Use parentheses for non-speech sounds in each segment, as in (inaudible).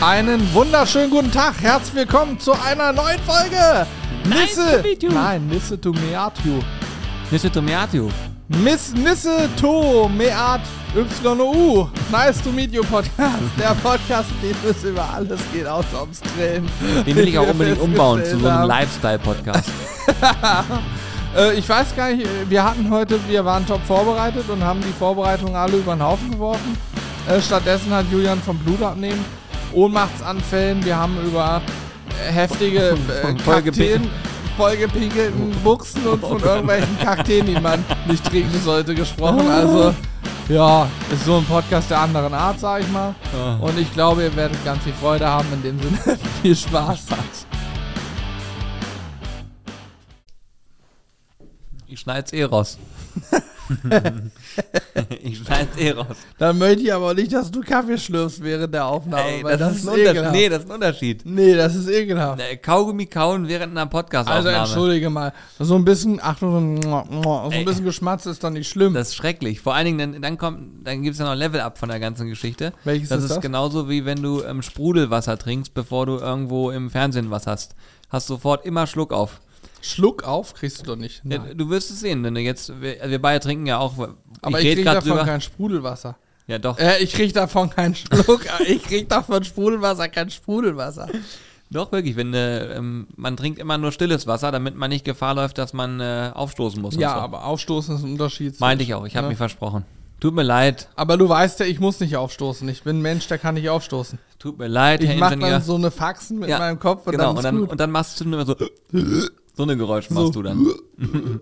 Einen wunderschönen guten Tag. Herzlich willkommen zu einer neuen Folge. Nice to meet you. Nein, Nisse to meet you. Nisse Tomiatio. Miss Nisse to meet YOU. Nice to meet you Podcast. (laughs) Der Podcast, in dem es über alles geht, außer ums Grillen. Den will ich auch (laughs) unbedingt umbauen zu so einem. Lifestyle-Podcast. (laughs) Äh, ich weiß gar nicht, äh, wir hatten heute, wir waren top vorbereitet und haben die Vorbereitungen alle über den Haufen geworfen. Äh, stattdessen hat Julian vom Blut abnehmen, Ohnmachtsanfällen, wir haben über heftige äh, (laughs) Kakteen, vollgepinkelten Buchsen und von irgendwelchen Kakteen, die man nicht trinken sollte, gesprochen. Also, ja, ist so ein Podcast der anderen Art, sag ich mal. Und ich glaube, ihr werdet ganz viel Freude haben, in dem Sinne (laughs) viel Spaß. Ich schneid's eh raus. (laughs) (laughs) ich schneid's eh raus. Dann möchte ich aber nicht, dass du Kaffee schlürfst wähend der Aufnahme, Ey, das, das, ist ist ein Unterschied. ekelhaft. Nee, das ist ein Unterschied. Nee, das ist ekelhaft. Kaugummi kauen während einer Also Podcast-Aufnahme. entschuldige mal. So ein bisschen, Achtung, so ein- so ein Ey. bisschen Geschmatz ist doch nicht schlimm. das ist schrecklich. Vor allen Dingen, dann, dann kommt, dann gibt's ja noch Level Up von der ganzen Geschichte. Welches das ist ist das? genauso wie wenn du ähm, Sprudelwasser trinkst, bevor du irgendwo im Fernsehen was hast. Hast sofort immer Schluck auf. Schluck auf kriegst du doch nicht. Ja, du wirst es sehen, wenn du jetzt, wir, wir beide trinken ja auch. aber ich, red krieg davon drüber. kein Sprudelwasser. Ja, doch. Äh, ich krieg davon keinen Schluck. (laughs) ich krieg davon Sprudelwasser kein Sprudelwasser. Doch, wirklich. Wenn, äh, ähm, man trinkt immer nur stilles Wasser, damit man nicht Gefahr läuft, dass man äh, aufstoßen muss. Ja, so. aber aufstoßen ist ein Unterschied. Meinte ich auch. Ich habe Ja. mich versprochen. Tut mir leid. Aber du weißt ja, ich muss nicht aufstoßen. Ich bin ein Mensch, der kann nicht aufstoßen. Tut mir leid, Ich Herr mach Ingenieur. dann so eine Faxen mit Ja, meinem Kopf und genau. dann ist und, dann, gut. und dann machst du immer so. (laughs) So eine Geräusche So. machst du dann. (laughs)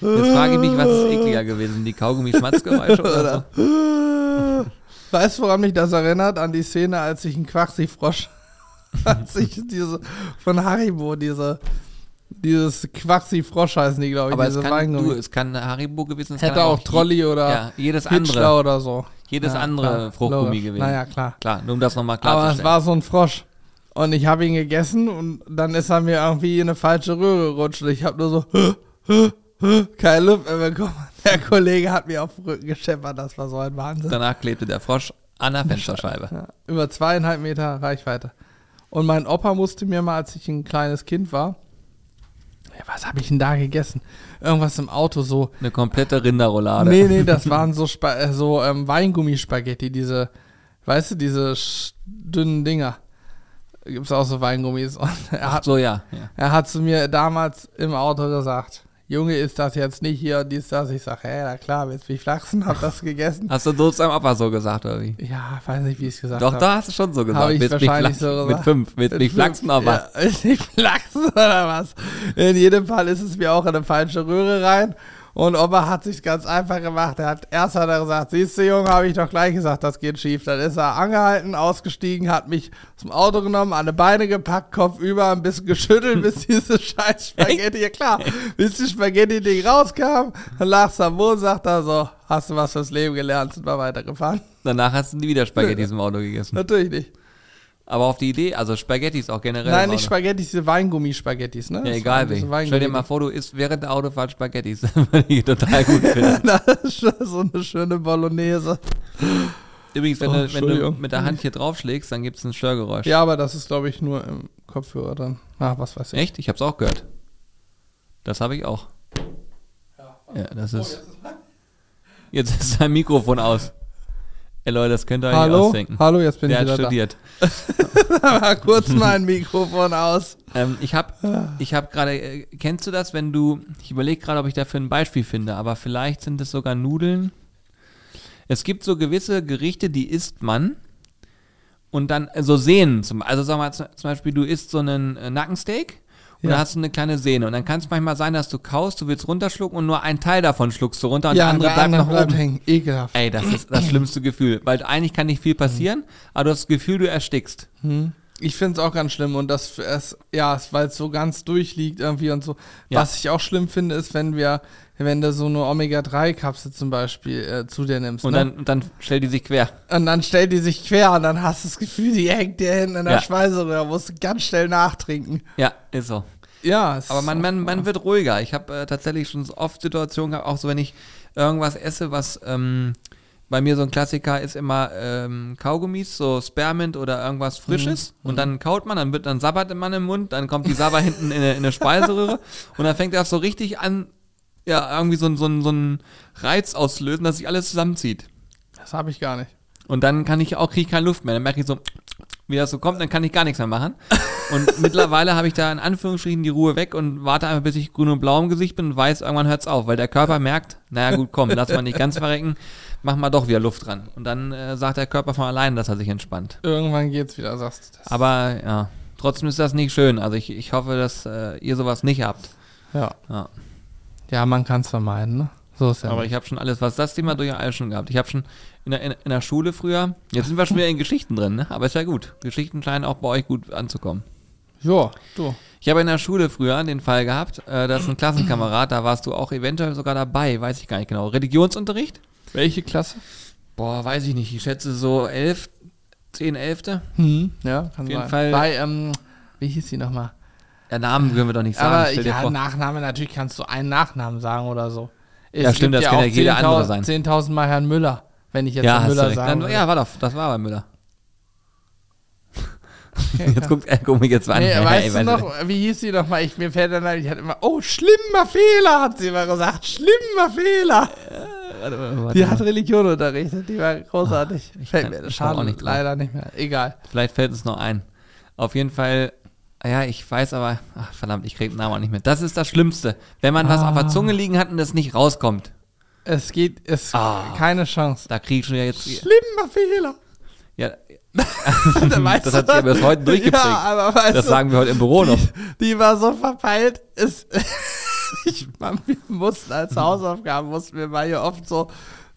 Jetzt frage ich mich, was ist ekliger gewesen? Die Kaugummi-Schmatzgeräusche oder so? (laughs) Weißt du, woran mich das erinnert? An die Szene, als ich ein Quaxi-Frosch, (laughs) als ich diese, von Haribo, diese, dieses Quaxi-Frosch heißen die, glaube ich, Aber es diese kann, du, es kann Haribo gewesen es Hätte aber auch Trolli oder Ja, jedes Hitchler andere. oder so. Jedes Ja, andere klar, Fruchtgummi logisch. gewesen. Naja, klar. Klar, nur um das nochmal Aber klarzustellen. es war so ein Frosch. Und ich habe ihn gegessen und dann ist er mir irgendwie in eine falsche Röhre gerutscht. Ich habe nur so keine Luft mehr bekommen. (laughs) Der Kollege hat mir auf den Rücken gescheppert. Das war so ein Wahnsinn. Danach klebte der Frosch an der Fensterscheibe. Ja, über zweieinhalb Meter Reichweite. Und mein Opa musste mir mal, als ich ein kleines Kind war, ja, was habe ich denn da gegessen? Irgendwas im Auto, so. Eine komplette Rinderroulade. Nee, nee, (laughs) das waren so, Spa äh, so ähm, Weingummispaghetti, diese, weißt du, diese dünnen Dinger. Gibt es auch so Weingummis. (laughs) Und er hat, so, ja. ja. er hat zu mir damals im Auto gesagt, Junge, ist das jetzt nicht hier und dies, das? Ich sag, hä, na klar, willst du mich flachsen? Hab das gegessen? Hast du so zu deinem Opa so gesagt, oder wie? Ja, weiß nicht, wie ich es gesagt Doch, habe. da hast du schon so gesagt. Hab ich Willst wahrscheinlich so Mit gesagt. fünf. Willst mich flachsen, aber. Ja, willst mich flachsen oder was? In jedem Fall ist es mir auch in eine falsche Röhre rein. Und Opa hat sich ganz einfach gemacht. Er hat erst hat er gesagt, siehst du, Junge, habe ich doch gleich gesagt, das geht schief. Dann ist er angehalten, ausgestiegen, hat mich zum Auto genommen, an die Beine gepackt, Kopf über, ein bisschen geschüttelt, (laughs) bis diese scheiß Spaghetti, ja klar, bis die Spaghetti-Ding rauskam. Dann lag er am Boden, sagt er so, hast du was fürs Leben gelernt, sind wir weitergefahren. Danach hast du nie wieder Spaghetti (laughs) im Auto gegessen. Natürlich nicht. Aber auf die Idee, also Spaghettis auch generell. Nein, nicht. Spaghettis, diese Weingummi-Spaghettis, ne? Ja, egal wie. Stell dir mal vor, du isst während der Autofahrt Spaghettis. (laughs) Würde ich total gut finden. (laughs) das ist schon so eine schöne Bolognese. Übrigens, wenn, Oh, du, wenn du mit der Hand hier draufschlägst, dann gibt es ein Störgeräusch. Ja, aber das ist, glaube ich, nur im Kopfhörer dann. Ah, was weiß ich. Echt? Ich hab's auch gehört. Das habe ich auch. Ja, das ist. Jetzt ist sein Mikrofon aus. Ey Leute, das könnt ihr euch Hallo? ausdenken. Hallo, jetzt bin Der ich hat wieder studiert. (laughs) da. war kurz mein Mikrofon aus. Ähm, ich habe ich hab gerade, äh, kennst du das, wenn du, ich überlege gerade, ob ich dafür ein Beispiel finde, aber vielleicht sind es sogar Nudeln. Es gibt so gewisse Gerichte, die isst man und dann äh, so Sehnen. Zum, also sag mal zum zum Beispiel, du isst so einen äh, Nackensteak und Ja. dann hast du eine kleine Sehne und dann kann es manchmal sein, dass du kaust, du willst runterschlucken und nur ein Teil davon schluckst du runter und ja, der andere der bleibt noch bleibt oben. hängen. Ekelhaft. Ey, das ist das schlimmste Gefühl, weil eigentlich kann nicht viel passieren, aber du hast das Gefühl, du erstickst. Hm. Ich finde es auch ganz schlimm und das, es, ja, weil es so ganz durchliegt irgendwie und so. Ja. Was ich auch schlimm finde, ist, wenn wir, wenn du so eine Omega-3-Kapsel zum Beispiel äh, zu dir nimmst. Und ne? dann, dann stellt die sich quer. Und dann stellt die sich quer und dann hast du das Gefühl, die hängt dir hinten in der Ja. Speiseröhre, musst du ganz schnell nachtrinken. Ja, ist so. Ja, Aber man, man, man wird ruhiger. Ich habe äh, tatsächlich schon so oft Situationen gehabt, auch so wenn ich irgendwas esse, was ähm, bei mir so ein Klassiker ist immer ähm, Kaugummis, so Spearmint oder irgendwas Frisches. Und dann kaut man, dann wird dann sabbert man im Mund, dann kommt die Sabber hinten in eine, in eine Speiseröhre (laughs) und dann fängt er so richtig an, ja, irgendwie so, ein- so, so einen Reiz auslösen, dass sich alles zusammenzieht. Das habe ich gar nicht. Und dann kann ich auch, kriege ich keine Luft mehr. Dann merke ich so, wie das so kommt, dann kann ich gar nichts mehr machen. (laughs) Und mittlerweile habe ich da in Anführungsstrichen die Ruhe weg und warte einfach, bis ich grün und blau im Gesicht bin und weiß, irgendwann hört's auf, weil der Körper merkt, naja gut, komm, lass mal nicht ganz verrecken, mach mal doch wieder Luft dran. Und dann äh, sagt der Körper von alleine, dass er sich entspannt. Irgendwann geht's wieder, sagst du das. Aber ja, trotzdem ist das nicht schön. Also ich, ich hoffe, dass äh, ihr sowas nicht habt. Ja. Ja. Ja, man kann es vermeiden, ne? So ist ja. Aber ich habe schon alles, was das Thema durch alles schon gehabt. Ich habe schon in der, in, in der Schule früher, jetzt sind wir schon wieder in Geschichten drin, ne? aber ist ja gut. Geschichten scheinen auch bei euch gut anzukommen. ja, du. Ich habe in der Schule früher den Fall gehabt, äh, dass ein Klassenkamerad, da warst du auch eventuell sogar dabei, weiß ich gar nicht genau. Religionsunterricht? Welche Klasse? Boah, weiß ich nicht. Ich schätze so elf, zehn, elfte. Hm. Ja, kann Auf jeden sein. Fall- Bei, ähm, wie hieß sie nochmal? Ja, Namen können wir doch nicht sagen. Aber stell ja. Nachname, natürlich kannst du einen Nachnamen sagen oder so. Es Ja, stimmt, das kann auch ja jeder andere 10.000 sein. 10.000 Mal Herrn Müller, wenn ich jetzt ja, Müller würde. ja, war doch, das war bei Müller. (laughs) Jetzt guckt, er guckt mich jetzt an. Nee, Ey, weißt du weiß noch, wie hieß sie nochmal? Ich, mir fällt dann ein, ich hatte immer, oh, schlimmer Fehler, hat sie immer gesagt. Schlimmer Fehler. Warte, warte, warte. Die hat Religion unterrichtet, die war großartig. ich fällt kann- mir schade auch nicht leider nicht mehr. Egal. Vielleicht fällt es noch ein. Auf jeden Fall, ja, ich weiß aber, ach verdammt, ich krieg den Namen auch nicht mehr. Das ist das Schlimmste. Wenn man was auf der Zunge liegen hat und das nicht rauskommt, Es geht, es Ah. keine Chance. da krieg ich schon ja jetzt. Schlimmer Fehler. Ja, (laughs) (laughs) das hat sich bis heute durchgeprägt. Ja, das du, sagen wir heute im Büro noch. die war so verpeilt. Es, (laughs) ich, man, wir mussten als Hausaufgaben, mussten wir mal hier oft so,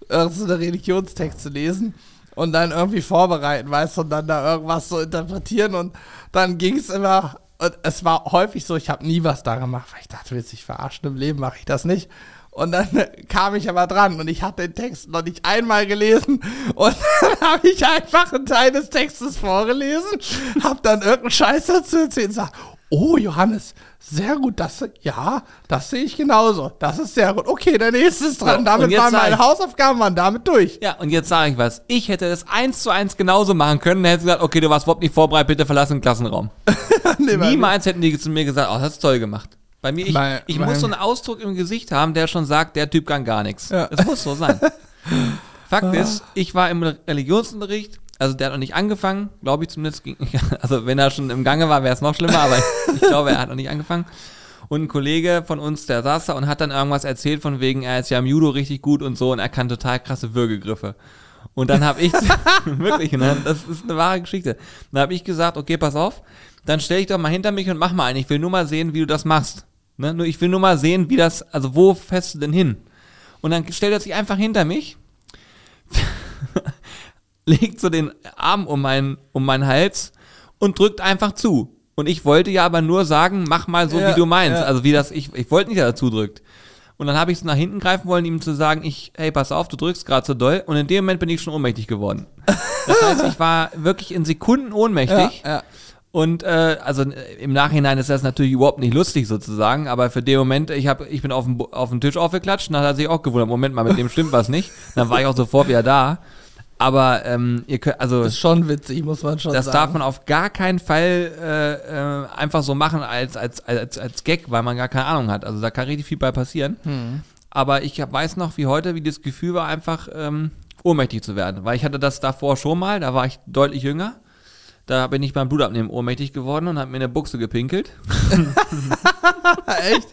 äh, so eine Religionstexte lesen und dann irgendwie vorbereiten, weißt du, und dann da irgendwas so interpretieren. Und dann ging es immer, und es war häufig so, ich habe nie was da gemacht, weil ich dachte, willst du dich verarschen, im Leben mache ich das nicht. Und dann (laughs) kam ich aber dran und ich hatte den Text noch nicht einmal gelesen. Und (laughs) dann habe ich einfach einen Teil des Textes vorgelesen, habe dann irgendeinen Scheiß dazu erzählt und gesagt, oh Johannes, sehr gut, das, ja, das sehe ich genauso, das ist sehr gut. Okay, der nächste ist dran, So, damit und waren meine ich- Hausaufgaben waren damit durch. Ja, und jetzt sage ich was. Ich hätte das eins zu eins genauso machen können. Dann hätte gesagt, okay, du warst überhaupt nicht vorbereitet, bitte verlass den Klassenraum. (laughs) Nee, Niemals hätten die zu mir gesagt, oh, das hast du toll gemacht. Bei mir, ich, Mein- ich mein- muss so einen Ausdruck im Gesicht haben, der schon sagt, der Typ kann gar nichts. Ja. Das muss so sein. (laughs) Fakt ist, ich war im Religionsunterricht, also der hat noch nicht angefangen, glaube ich zumindest. (laughs) Also wenn er schon im Gange war, wäre es noch schlimmer, aber ich glaube, er hat noch nicht angefangen. Und ein Kollege von uns, der saß da und hat dann irgendwas erzählt von wegen, er ist ja im Judo richtig gut und so und er kann total krasse Würgegriffe. Und dann habe ich, (laughs) wirklich, ne, das ist eine wahre Geschichte. Dann habe ich gesagt, okay, pass auf, dann stell dich doch mal hinter mich und mach mal einen. Ich will nur mal sehen, wie du das machst. Ne? Nur ich will nur mal sehen, wie das, also wo fährst du denn hin? Und dann stellt er sich einfach hinter mich, (laughs) legt so den Arm um meinen, um meinen Hals und drückt einfach zu. Und ich wollte ja aber nur sagen, mach mal so, Ja, wie du meinst. ja. Also wie das, ich, ich wollte nicht, dass er zudrückt. Und dann habe ich so nach hinten greifen wollen, ihm zu sagen, ich, hey, pass auf, du drückst gerade so doll. Und in dem Moment bin ich schon ohnmächtig geworden. (laughs) Das heißt, ich war wirklich in Sekunden ohnmächtig. Ja, ja. Und äh, also äh, im Nachhinein ist das natürlich überhaupt nicht lustig sozusagen, aber für den Moment, ich hab, ich bin auf den, Bo- auf den Tisch aufgeklatscht und dann hat er sich auch gewundert, Moment mal, mit dem stimmt was nicht. Dann war ich auch sofort wieder da. Aber ähm, ihr könnt, also Das ist schon witzig, muss man schon das sagen. darf man auf gar keinen Fall äh, äh, einfach so machen als, als, als, als Gag, weil man gar keine Ahnung hat. Also da kann richtig viel bei passieren. Hm. Aber ich hab, weiß noch wie heute, wie das Gefühl war, einfach ähm, ohnmächtig zu werden. Weil ich hatte das davor schon mal, da war ich deutlich jünger. Da bin ich beim Blutabnehmen ohnmächtig geworden und habe mir eine Buchse gepinkelt. (laughs) Echt?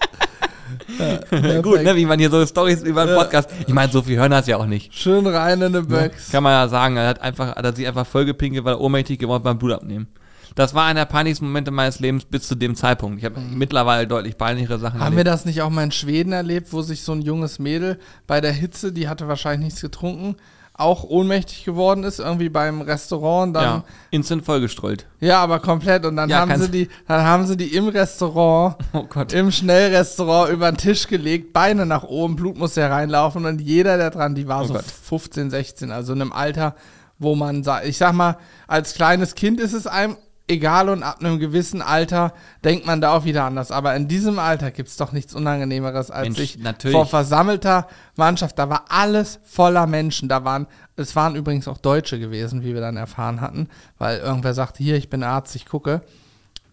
Ja, (laughs) Gut, ne, wie man hier so Stories über einen Podcast. Ich meine, so viel hören das ja auch nicht. Schön rein in eine Box. Kann man ja sagen, er hat einfach, hat er sich einfach voll gepinkelt, weil er ohnmächtig geworden beim Blutabnehmen. Das war einer der peinlichsten Momente meines Lebens bis zu dem Zeitpunkt. Ich habe mittlerweile deutlich peinlichere Sachen Haben wir erlebt. das nicht auch mal in Schweden erlebt, wo sich so ein junges Mädel bei der Hitze, die hatte wahrscheinlich nichts getrunken, auch ohnmächtig geworden ist, irgendwie beim Restaurant. Dann, Ja, instant vollgestrollt. ja. aber komplett. Und dann Ja, haben sie die, dann haben sie die im Restaurant, (laughs) Oh im Schnellrestaurant über den Tisch gelegt, Beine nach oben, Blut muss hereinlaufen und jeder, der dran, die war Oh so Gott. 15, 16, also in einem Alter, wo man ich sag mal, als kleines Kind ist es einem egal und ab einem gewissen Alter denkt man da auch wieder anders. Aber in diesem Alter gibt es doch nichts Unangenehmeres, als Mensch, sich natürlich. vor versammelter Mannschaft, da war alles voller Menschen. Da waren, es waren übrigens auch Deutsche gewesen, wie wir dann erfahren hatten, weil irgendwer sagte, hier, ich bin Arzt, ich gucke.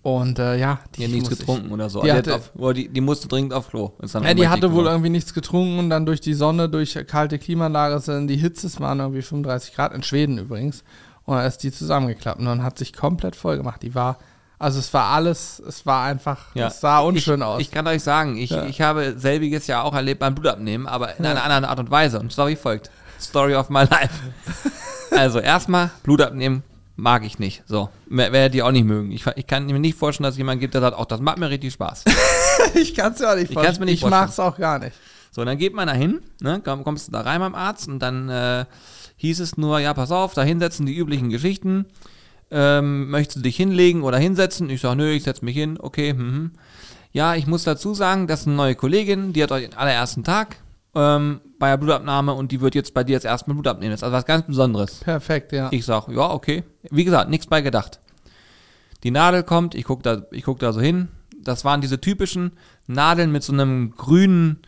Und äh, ja, Die hat nichts muss ich- getrunken oder so. die Die, hat hatte- auf, die, die musste dringend auf Klo. Ja, die hatte wohl irgendwie nichts getrunken und dann durch die Sonne, durch kalte Klimaanlage, die Hitze, es waren irgendwie 35 Grad, in Schweden übrigens. Und dann ist die zusammengeklappt und dann hat sich komplett voll gemacht. Die war, also es war alles, es war einfach, Ja. es sah unschön ich, aus. Ich kann euch sagen, ich, Ja. ich habe selbiges ja auch erlebt beim Blutabnehmen, aber in einer anderen Art und Weise. Und zwar wie folgt. Story of my life. also erstmal, Blutabnehmen mag ich nicht. So, Wer- werde die auch nicht mögen. Ich, ich kann mir nicht vorstellen, dass es jemand gibt, der sagt, auch das macht mir richtig Spaß. (laughs) ich kann es ja nicht Ich kann's mir nicht Ich vorstellen. mag es auch gar nicht. So, dann geht man da hin, ne, komm, kommst du da rein beim Arzt und dann äh, hieß es nur, ja, pass auf, da hinsetzen die üblichen Geschichten. Ähm, möchtest du dich hinlegen oder hinsetzen? Ich sage, nö, ich setze mich hin, okay. Mhm. Ja, ich muss dazu sagen, das ist eine neue Kollegin, die hat euch den allerersten Tag ähm, bei der Blutabnahme und die wird jetzt bei dir jetzt erstmal Blut abnehmen. Das ist also was ganz Besonderes. Perfekt, ja. Ich sag, ja, okay. Wie gesagt, nichts bei gedacht. Die Nadel kommt, ich guck da, ich guck da so hin. Das waren diese typischen Nadeln mit so einem grünen,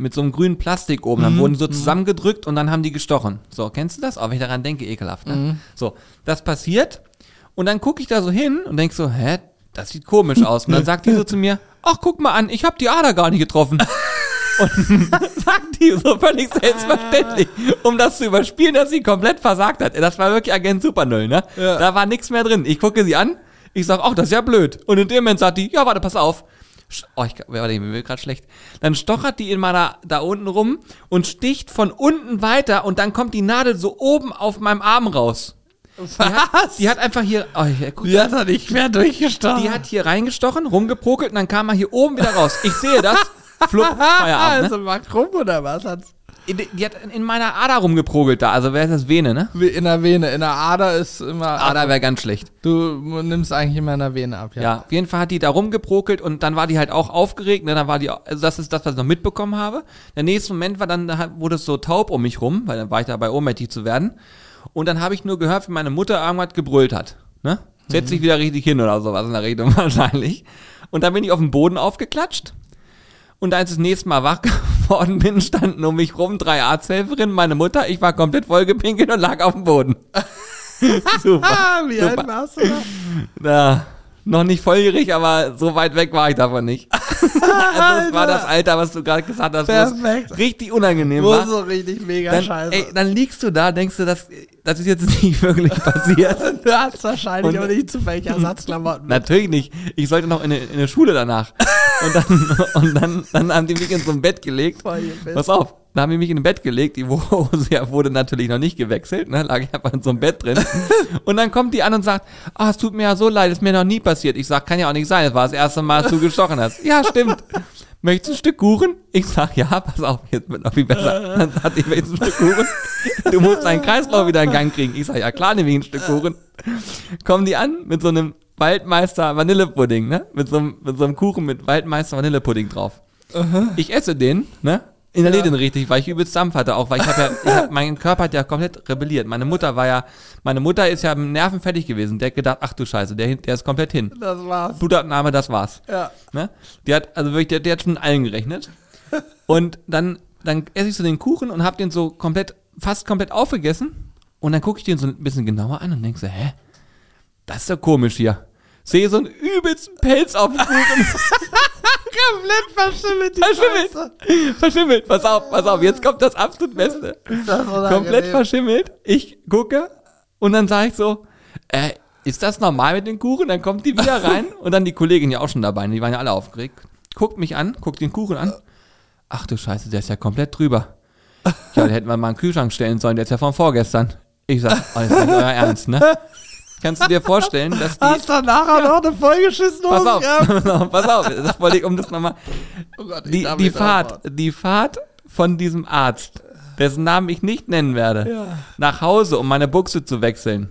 mit so einem grünen Plastik oben. Dann wurden die so zusammengedrückt und dann haben die gestochen. So, kennst du das? Auch wenn ich daran denke, ekelhaft. Ne? So, das passiert und dann gucke ich da so hin und denk so, hä, das sieht komisch aus. Und dann (laughs) sagt die so zu mir, ach, guck mal an, ich habe die Ader gar nicht getroffen. (laughs) Und sagt die so völlig selbstverständlich, um das zu überspielen, dass sie komplett versagt hat. Das war wirklich Agent Super Null, ne? Ja. Da war nichts mehr drin. Ich gucke sie an, ich sag, ach, das ist ja blöd. Und in dem Moment sagt die, ja, warte, pass auf. Oh, ich, warte, mir wird gerade schlecht. Dann stochert die in meiner, da unten rum und sticht von unten weiter und dann kommt die Nadel so oben auf meinem Arm raus. Die hat, die hat einfach hier, oh, guck, Die hat er nicht mehr durchgestochen. die hat hier reingestochen, rumgeprokelt und dann kam er hier oben wieder raus. Ich sehe das. Flupp, Feierabend, ne? (laughs) also war krumm oder was? Hat's Die, die hat in meiner Ader rumgeprogelt da. Also wäre das Vene, ne? in der Vene. In der Ader ist immer. Ader wäre ganz schlecht. du nimmst eigentlich immer in der Vene ab, ja. Ja. auf jeden Fall hat die da rumgeprokelt und dann war die halt auch aufgeregt. Ne? Dann war die, also das ist das, was ich noch mitbekommen habe. Der nächste Moment war dann, wurde es so taub um mich rum, weil dann war ich dabei, ohnmächtig zu werden. Und dann habe ich nur gehört, wie meine Mutter irgendwas gebrüllt hat. Ne? Setz dich wieder richtig hin oder sowas in der Richtung (laughs) wahrscheinlich. Und dann bin ich auf den Boden aufgeklatscht. Und als ich das nächste Mal wach (laughs) geworden bin, standen um mich rum drei Arzthelferinnen, meine Mutter, ich war komplett vollgepinkelt und lag auf dem Boden. (laughs) Super. Ah, (laughs) wie alt Super. warst du da? Noch nicht volljährig, aber so weit weg war ich davon nicht. (laughs) also das war das Alter, was du gerade gesagt hast, Perfekt. richtig unangenehm Wo war. so richtig mega Dann, scheiße. ey, dann liegst du da, denkst du, das, das ist jetzt (laughs) nicht wirklich passiert. (laughs) du hast wahrscheinlich auch nicht zufällig Ersatzklamotten. mit. Natürlich nicht. Ich sollte noch in eine, in eine Schule danach. Und dann, und dann, dann haben die mich in so ein Bett gelegt. Voll. Pass auf, da haben die mich in ein Bett gelegt. Die (laughs) Hose ja wurde natürlich noch nicht gewechselt. Ne? Lag ich einfach in so einem Bett drin. (laughs) Und dann kommt die an und sagt, ah, es tut mir ja so leid, ist mir noch nie passiert. Ich sag, kann ja auch nicht sein. Das war das erste Mal, dass du gestochen hast. Ja, stimmt. (laughs) Möchtest du ein Stück Kuchen? Ich sag, ja, pass auf, jetzt wird noch viel besser. Dann sagt die, möchtest du ein Stück Kuchen? Du musst deinen Kreislauf wieder in Gang kriegen. Ich sag, ja klar, nehme ich ein Stück Kuchen. Kommen die an mit so einem Waldmeister Vanillepudding, ne? Mit so einem, mit so einem Kuchen mit Waldmeister Vanillepudding drauf. Ich esse den, ne? In der Ja. Richtig, weil ich übelst Dampf hatte, auch weil ich habe ja, ich hab, mein Körper hat ja komplett rebelliert. Meine Mutter war ja, meine Mutter ist ja nervenfertig gewesen. Der hat gedacht, ach du Scheiße, der, der ist komplett hin. Das war's. Blutabnahme, das war's. Ja. Ne? Die hat, also wirklich, der, der hat schon mit allen gerechnet. Und dann, dann esse ich so den Kuchen und hab den so komplett, fast komplett aufgegessen. Und dann gucke ich den so ein bisschen genauer an und denk so, hä? Das ist ja komisch hier. Sehe so einen übelsten Pelz auf dem Kuchen. (laughs) Komplett verschimmelt die Verschimmelt. Scheiße. verschimmelt. Pass auf, pass auf, jetzt kommt das absolut Beste. Das. Komplett verschimmelt. Ich gucke und dann sage ich so, äh, ist das normal mit den Kuchen? Dann kommt die wieder rein (laughs) und dann die Kollegin ja auch schon dabei, die waren ja alle aufgeregt. Guckt mich an, guckt den Kuchen an. Ach du Scheiße, der ist ja komplett drüber. Ja, den hätten wir mal in den Kühlschrank stellen sollen, der ist ja von vorgestern. Ich sag, oh, das ist nicht euer Ernst, ne? Kannst du dir vorstellen, dass die. Hast du nachher noch eine vollgeschissene (laughs) Pass auf, pass auf, das wollte ich, um das nochmal. Oh Gott, Die, die Fahrt, die Fahrt von diesem Arzt, dessen Namen ich nicht nennen werde, Ja. nach Hause, um meine Buchse zu wechseln,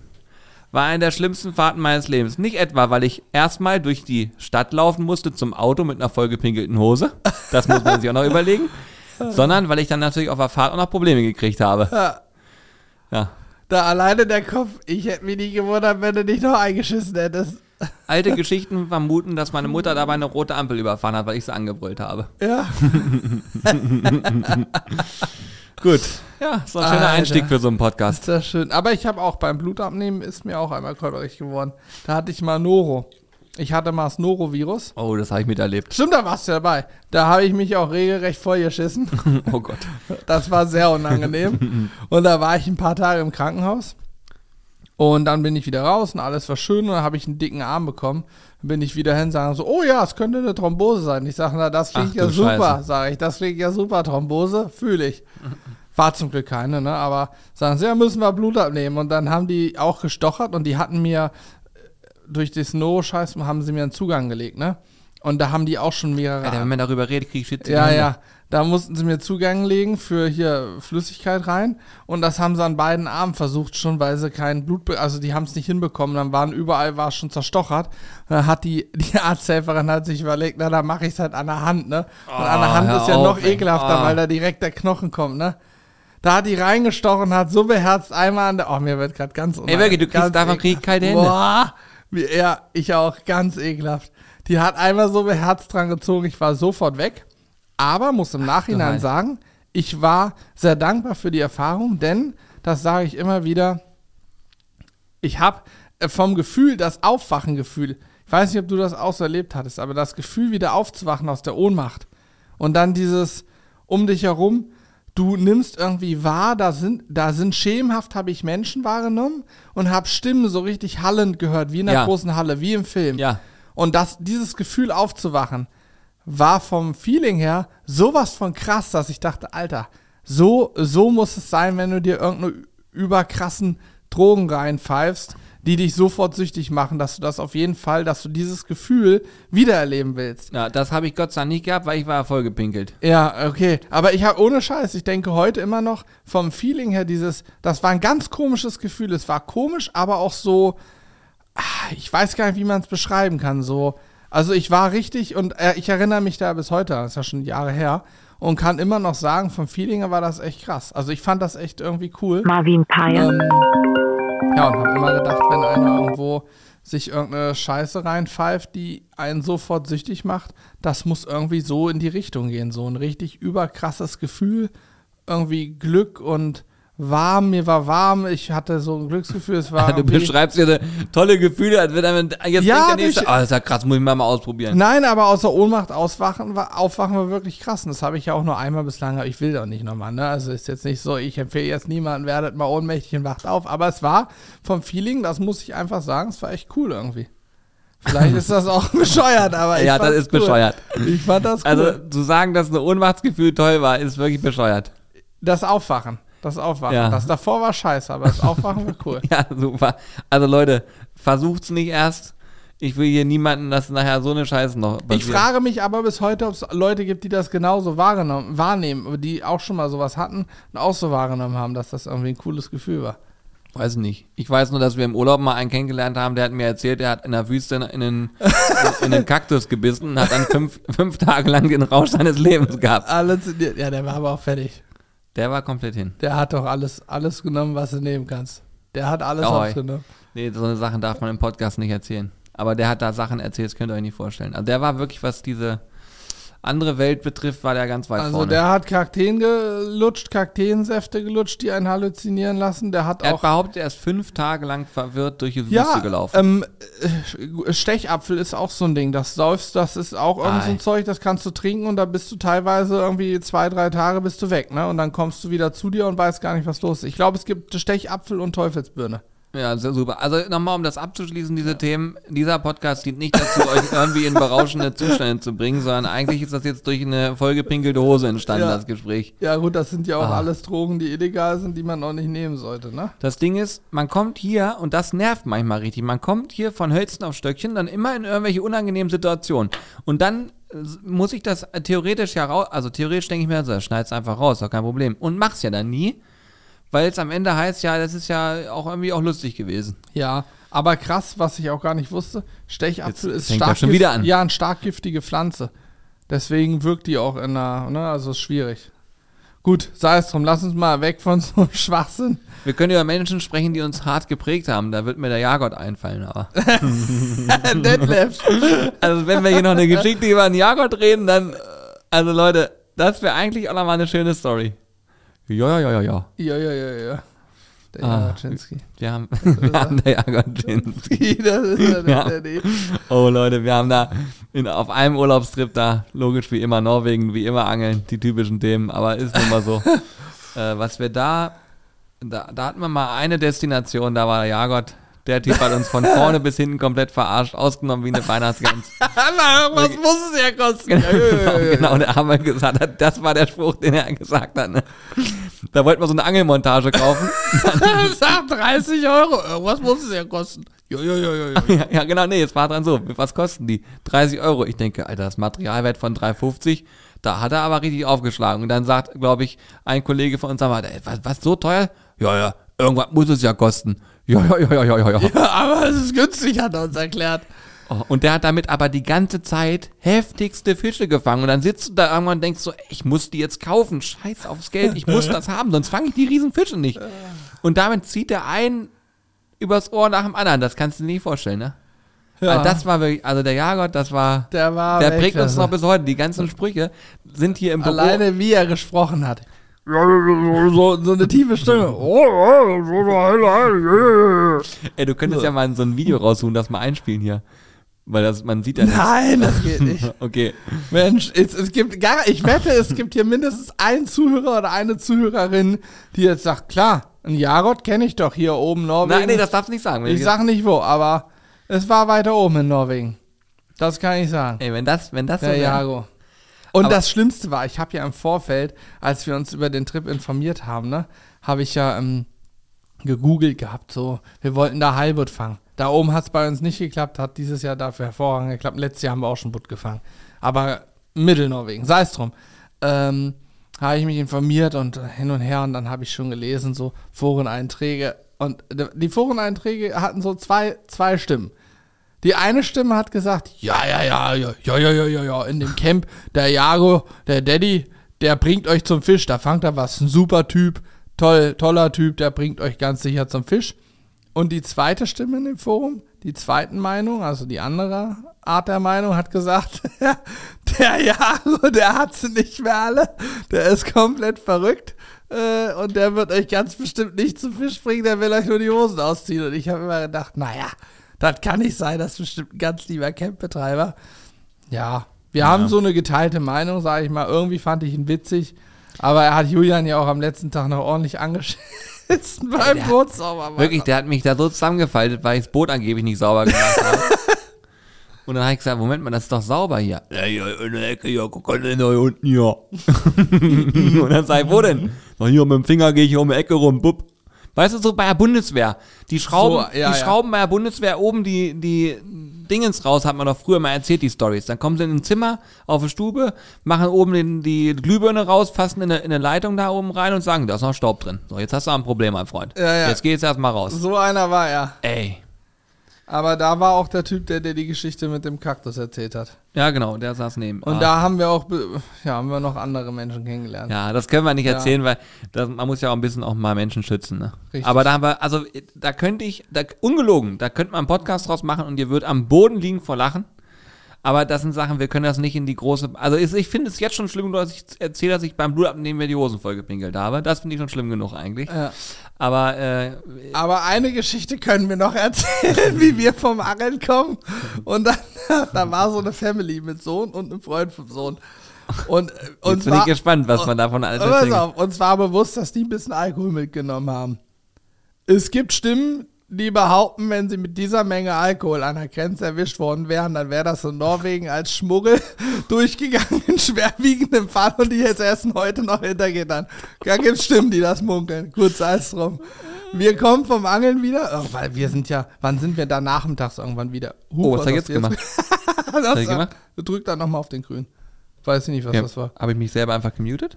war eine der schlimmsten Fahrten meines Lebens. Nicht etwa, weil ich erstmal durch die Stadt laufen musste zum Auto mit einer vollgepinkelten Hose. Das muss man sich auch noch überlegen. (laughs) Sondern weil ich dann natürlich auf der Fahrt auch noch Probleme gekriegt habe. Ja. Da alleine der Kopf, ich hätte mich nicht gewundert, wenn du dich noch eingeschissen hättest. Alte Geschichten vermuten, dass meine Mutter dabei eine rote Ampel überfahren hat, weil ich sie angebrüllt habe. Ja. (laughs) Gut. Ja, so ein schöner Alter. Einstieg für so einen Podcast. Ist das schön. Aber ich habe auch beim Blutabnehmen ist mir auch einmal kollerig geworden. Da hatte ich mal Noro. Ich hatte mal das Norovirus. Oh, das habe ich miterlebt. Stimmt, da warst du dabei. Da habe ich mich auch regelrecht vollgeschissen. (laughs) Oh Gott. Das war sehr unangenehm. (laughs) und da war ich ein paar Tage im Krankenhaus. Und dann bin ich wieder raus und alles war schön. Und dann habe ich einen dicken Arm bekommen. Dann bin ich wieder hin, sagen so, oh ja, es könnte eine Thrombose sein. Ich sage, na, das klingt Ach ja super, sage ich. Das klingt ja super, Thrombose, fühle ich. War zum Glück keine, ne? Aber sagen sie, ja, müssen wir Blut abnehmen. Und dann haben die auch gestochert und die hatten mir durch das No-Scheiß haben sie mir einen Zugang gelegt, ne? Und da haben die auch schon mehrere. Alter, wenn man darüber redet, kriege ich Shit. Ja, ja. Da mussten sie mir Zugang legen für hier Flüssigkeit rein. Und das haben sie an beiden Armen versucht schon, weil sie kein Blut, also die haben es nicht hinbekommen. Dann waren überall, war es schon zerstochert. Und dann hat die, die Arzthelferin hat sich überlegt, na, dann mache ich es halt an der Hand, ne? Und an der Oh, Hand ist ja auf, noch ey. ekelhafter, Ah. weil da direkt der Knochen kommt, ne? Da hat die reingestochen, hat so beherzt einmal an der, oh, mir wird gerade ganz Ey, wirklich, du kriegst davon krieg ich kalte Hände. Boah, wie, ja, ich auch, ganz ekelhaft. Die hat einmal so beherzt dran gezogen, ich war sofort weg. Aber muss im Nachhinein Heilige. sagen, ich war sehr dankbar für die Erfahrung, denn, das sage ich immer wieder, ich habe vom Gefühl, das Aufwachengefühl, ich weiß nicht, ob du das auch so erlebt hattest, aber das Gefühl, wieder aufzuwachen aus der Ohnmacht und dann dieses um dich herum, du nimmst irgendwie wahr, da sind, da sind schemenhaft, habe ich Menschen wahrgenommen und habe Stimmen so richtig hallend gehört, wie in der Ja. großen Halle, wie im Film. Ja. Und das, dieses Gefühl aufzuwachen, war vom Feeling her sowas von krass, dass ich dachte, Alter, so, so muss es sein, wenn du dir irgendeine überkrassen Drogen reinpfeifst, die dich sofort süchtig machen, dass du das auf jeden Fall, dass du dieses Gefühl wiedererleben willst. Ja, das habe ich Gott sei Dank nicht gehabt, weil ich war voll gepinkelt. Ja, okay. Aber ich habe ohne Scheiß, ich denke heute immer noch vom Feeling her dieses, das war ein ganz komisches Gefühl. Es war komisch, aber auch so, ah, ich weiß gar nicht, wie man es beschreiben kann. So, also ich war richtig und äh, ich erinnere mich da bis heute, das ist ja schon Jahre her, und kann immer noch sagen, vom Feeling her war das echt krass. Also ich fand das echt irgendwie cool. Marvin Payer. Ähm, ja, und habe immer gedacht, wenn einer irgendwo sich irgendeine Scheiße reinpfeift, die einen sofort süchtig macht, das muss irgendwie so in die Richtung gehen. So ein richtig überkrasses Gefühl, irgendwie Glück und warm, mir war warm, ich hatte so ein Glücksgefühl, es war. (laughs) Du beschreibst dir so tolle Gefühle, als wenn einem, jetzt Ja, denkt der nächste, ich- ah, ist ja krass, muss ich mal, mal ausprobieren. Nein, aber außer Ohnmacht auswachen, war, aufwachen war wirklich krass. Und das habe ich ja auch nur einmal bislang, aber ich will doch nicht nochmal. Ne? Also ist jetzt nicht so, ich empfehle jetzt niemanden, werdet mal ohnmächtig und wacht auf. Aber es war vom Feeling, das muss ich einfach sagen, es war echt cool irgendwie. Vielleicht ist das auch (laughs) bescheuert, aber ich Ja, das ist bescheuert. Ich fand das cool. Also zu sagen, dass ein Ohnmachtsgefühl toll war, ist wirklich bescheuert. das Aufwachen. Das Aufwachen. Ja. Das davor war scheiße, aber das (laughs) Aufwachen war cool. Ja, super. Also Leute, versucht's nicht erst. Ich will hier niemanden, dass nachher so eine Scheiße noch Ich frage mich aber bis heute, ob es Leute gibt, die das genauso wahrgenommen, wahrnehmen, die auch schon mal sowas hatten und auch so wahrgenommen haben, dass das irgendwie ein cooles Gefühl war. Weiß nicht. Ich weiß nur, dass wir im Urlaub mal einen kennengelernt haben, der hat mir erzählt, der hat in der Wüste in einen, in einen Kaktus gebissen und hat dann fünf, (laughs) fünf Tage lang den Rausch seines Lebens gehabt. Alles, ja, der war aber auch fertig. Der war komplett hin. Der hat doch alles, alles genommen, was du nehmen kannst. Der hat alles Oh, aufgenommen. Nee, so eine Sachen darf man im Podcast nicht erzählen. Aber der hat da Sachen erzählt, das könnt ihr euch nicht vorstellen. Also der war wirklich, was diese andere Welt betrifft, war der ganz weit Also vorne. der hat Kakteen gelutscht, Kakteensäfte gelutscht, die einen halluzinieren lassen. Der hat er hat auch behauptet, er ist fünf Tage lang verwirrt durch die Wüste ja, gelaufen. ähm, äh, Stechapfel ist auch so ein Ding. Das säufst, das ist auch irgend so Ei. ein Zeug, das kannst du trinken und da bist du teilweise irgendwie zwei, drei Tage bist du weg, ne? Und dann kommst du wieder zu dir und weißt gar nicht, was los ist. Ich glaube, es gibt Stechapfel und Teufelsbirne. Ja, sehr super. Also nochmal, um das abzuschließen, diese Themen, dieser Podcast dient nicht dazu, euch irgendwie in berauschende Zustände zu bringen, sondern eigentlich ist das jetzt durch eine vollgepinkelte Hose entstanden, Ja. das Gespräch. Ja gut, das sind ja auch Ah. alles Drogen, die illegal sind, die man auch nicht nehmen sollte, ne? Das Ding ist, man kommt hier, und das nervt manchmal richtig, man kommt hier von Hölzchen auf Stöckchen, dann immer in irgendwelche unangenehmen Situationen. Und dann äh, muss ich das theoretisch ja raus, also theoretisch denke ich mir, so, schneid's einfach raus, doch kein Problem. Und mach's ja dann nie, weil es am Ende heißt, ja, das ist ja auch irgendwie auch lustig gewesen. Ja, aber krass, was ich auch gar nicht wusste, Stechapfel Jetzt ist stark schon wieder an. Ja, eine stark giftige Pflanze. Deswegen wirkt die auch in der, ne, also ist schwierig. Gut, sei es drum, lass uns mal weg von (laughs) so einem Schwachsinn. Wir können über Menschen sprechen, die uns hart geprägt haben. Da wird mir der Jagott einfallen, aber. (laughs) Detlef. Also, wenn wir hier noch eine Geschichte über den Jagott reden, dann. Also, Leute, das wäre eigentlich auch nochmal eine schöne Story. Ja, ja, ja, ja, ja. Ja, ja, ja, ja. Der Ah. Wir haben, wir haben der Jagotschinski. (laughs) das ist ja Ja. der Danny. Oh Leute, wir haben da in, auf einem Urlaubstrip da, logisch wie immer Norwegen, wie immer Angeln, die typischen Themen, aber ist nun mal so. (laughs) äh, was wir da, da, da hatten wir mal eine Destination, da war der Jagott. Der Typ hat uns von vorne bis hinten komplett verarscht, ausgenommen wie eine Weihnachtsgans. (laughs) Irgendwas muss es ja kosten. Genau, genau, der Hammer gesagt hat, das war der Spruch, den er gesagt hat. Ne? Da wollten wir so eine Angelmontage kaufen. (laughs) Sag 30 Euro. Irgendwas muss es ja kosten. Ja, ja, ja, ja. ja. (laughs) ja, genau, nee, es war dran so. Was kosten die? 30 Euro. Ich denke, Alter, das Materialwert von 3,50, da hat er aber richtig aufgeschlagen. Und dann sagt, glaube ich, ein Kollege von uns, sag mal, was, was, so teuer? Ja, ja, irgendwas muss es ja kosten. Ja, ja, ja, ja, ja, ja, (laughs) ja. Aber es ist günstig, hat er uns erklärt. Oh, Und der hat damit aber die ganze Zeit heftigste Fische gefangen. Und dann sitzt du da irgendwann und denkst so, ich muss die jetzt kaufen. Scheiß aufs Geld, ich muss (laughs) das haben, sonst fange ich die riesen Fische nicht. Und damit zieht der einen übers Ohr nach dem anderen. Das kannst du dir nicht vorstellen, ne? Ja, Also das war wirklich, also der Jagott, das war, der war der prägt uns noch bis heute. Die ganzen Sprüche sind hier im Büro. Alleine wie er gesprochen hat. So, so eine tiefe Stimme. Ey, du könntest ja mal so ein Video raussuchen, das mal einspielen hier. Weil das, man sieht ja nichts. Nein, das geht (laughs) nicht. Okay. Mensch, es, es gibt gar, ich wette, es gibt hier mindestens einen Zuhörer oder eine Zuhörerin, die jetzt sagt, klar, ein Jarod kenne ich doch hier oben Norwegen. Nein, nee, das darfst du nicht sagen. Ich sag nicht wo, aber es war weiter oben in Norwegen. Das kann ich sagen. Ey, wenn das, wenn das so Der wär- Jago. Und Aber- das Schlimmste war, ich habe ja im Vorfeld, als wir uns über den Trip informiert haben, ne, habe ich ja ähm, gegoogelt gehabt, so, wir wollten da Heilbutt fangen. Da oben hat es bei uns nicht geklappt, hat dieses Jahr dafür hervorragend geklappt. Letztes Jahr haben wir auch schon Butt gefangen. Aber Mittelnorwegen, sei es drum. Ähm, habe ich mich informiert und hin und her und dann habe ich schon gelesen, so Foreneinträge. Und die Foreneinträge hatten so zwei, zwei Stimmen. Die eine Stimme hat gesagt, ja, ja, ja, ja, ja, ja, ja, ja, ja, in dem Camp, der Jago, der Daddy, der bringt euch zum Fisch, da fangt er was, ein super Typ, toll, toller Typ, der bringt euch ganz sicher zum Fisch. Und die zweite Stimme in dem Forum, die zweiten Meinung, also die andere Art der Meinung, hat gesagt, (laughs) der Jago, der hat sie nicht mehr alle, der ist komplett verrückt äh, und der wird euch ganz bestimmt nicht zum Fisch bringen, der will euch nur die Hosen ausziehen. Und ich habe immer gedacht, naja, das kann nicht sein, das ist bestimmt ein ganz lieber Campbetreiber. Ja, wir haben so eine geteilte Meinung, sage ich mal. Irgendwie fand ich ihn witzig, aber er hat Julian ja auch am letzten Tag noch ordentlich angeschissen (laughs) beim der- Bootssaubermann. Wirklich, der hat mich da so zusammengefaltet, weil ich das Boot angeblich nicht sauber gemacht habe. (laughs) Und dann habe ich gesagt, Moment mal, das ist doch sauber hier. Ja, ja, in der Ecke, ja, guck mal, da unten, ja. (laughs) Und dann sag ich, wo denn? Na, hier mit dem Finger gehe ich um die Ecke rum, bupp. Weißt du, so bei der Bundeswehr. Die schrauben, So, ja, die ja. schrauben bei der Bundeswehr oben die, die Dingens raus, hat man doch früher mal erzählt, die Stories. Dann kommen sie in ein Zimmer, auf eine Stube, machen oben den, die Glühbirne raus, fassen in eine, in eine Leitung da oben rein und sagen, da ist noch Staub drin. So, jetzt hast du ein Problem, mein Freund. Ja, ja. Jetzt geht's erstmal raus. So einer war er. Ey. Aber da war auch der Typ, der dir die Geschichte mit dem Kaktus erzählt hat. Ja, genau, der saß neben. Und Ah. da haben wir auch, ja, haben wir noch andere Menschen kennengelernt. Ja, das können wir nicht Ja. erzählen, weil das, man muss ja auch ein bisschen auch mal Menschen schützen. Ne? Richtig. Aber da haben wir, also da könnte ich, da, ungelogen, da könnte man einen Podcast draus machen und ihr würdet am Boden liegen vor Lachen. Aber das sind Sachen, wir können das nicht in die große. Also ich finde es jetzt schon schlimm, dass ich erzähle, dass ich beim Blutabnehmen mir die Hosen vollgepinkelt habe. Das finde ich schon schlimm genug eigentlich. Ja. Aber äh, Aber eine Geschichte können wir noch erzählen, wie wir vom Angeln kommen. Und dann, (laughs) da war so eine Family mit Sohn und einem Freund vom Sohn. Und jetzt uns bin ich war, gespannt, was man davon alles pass erzählt. auf, uns war bewusst, dass die ein bisschen Alkohol mitgenommen haben. Es gibt Stimmen, die behaupten, wenn sie mit dieser Menge Alkohol an der Grenze erwischt worden wären, dann wäre das in Norwegen als Schmuggel (laughs) durchgegangen in schwerwiegendem Fall und die jetzt erst heute noch hintergittern. Da gibt es Stimmen, die das munkeln. Gut, sei es drum. Wir kommen vom Angeln wieder, oh, weil wir sind ja, wann sind wir da nachmittags irgendwann wieder? Huch, Oh, was hat er jetzt du gemacht? (laughs) das er war- gemacht? Drück da nochmal auf den Grün. Weiß ich nicht, was Ja, das war. Habe ich mich selber einfach gemutet?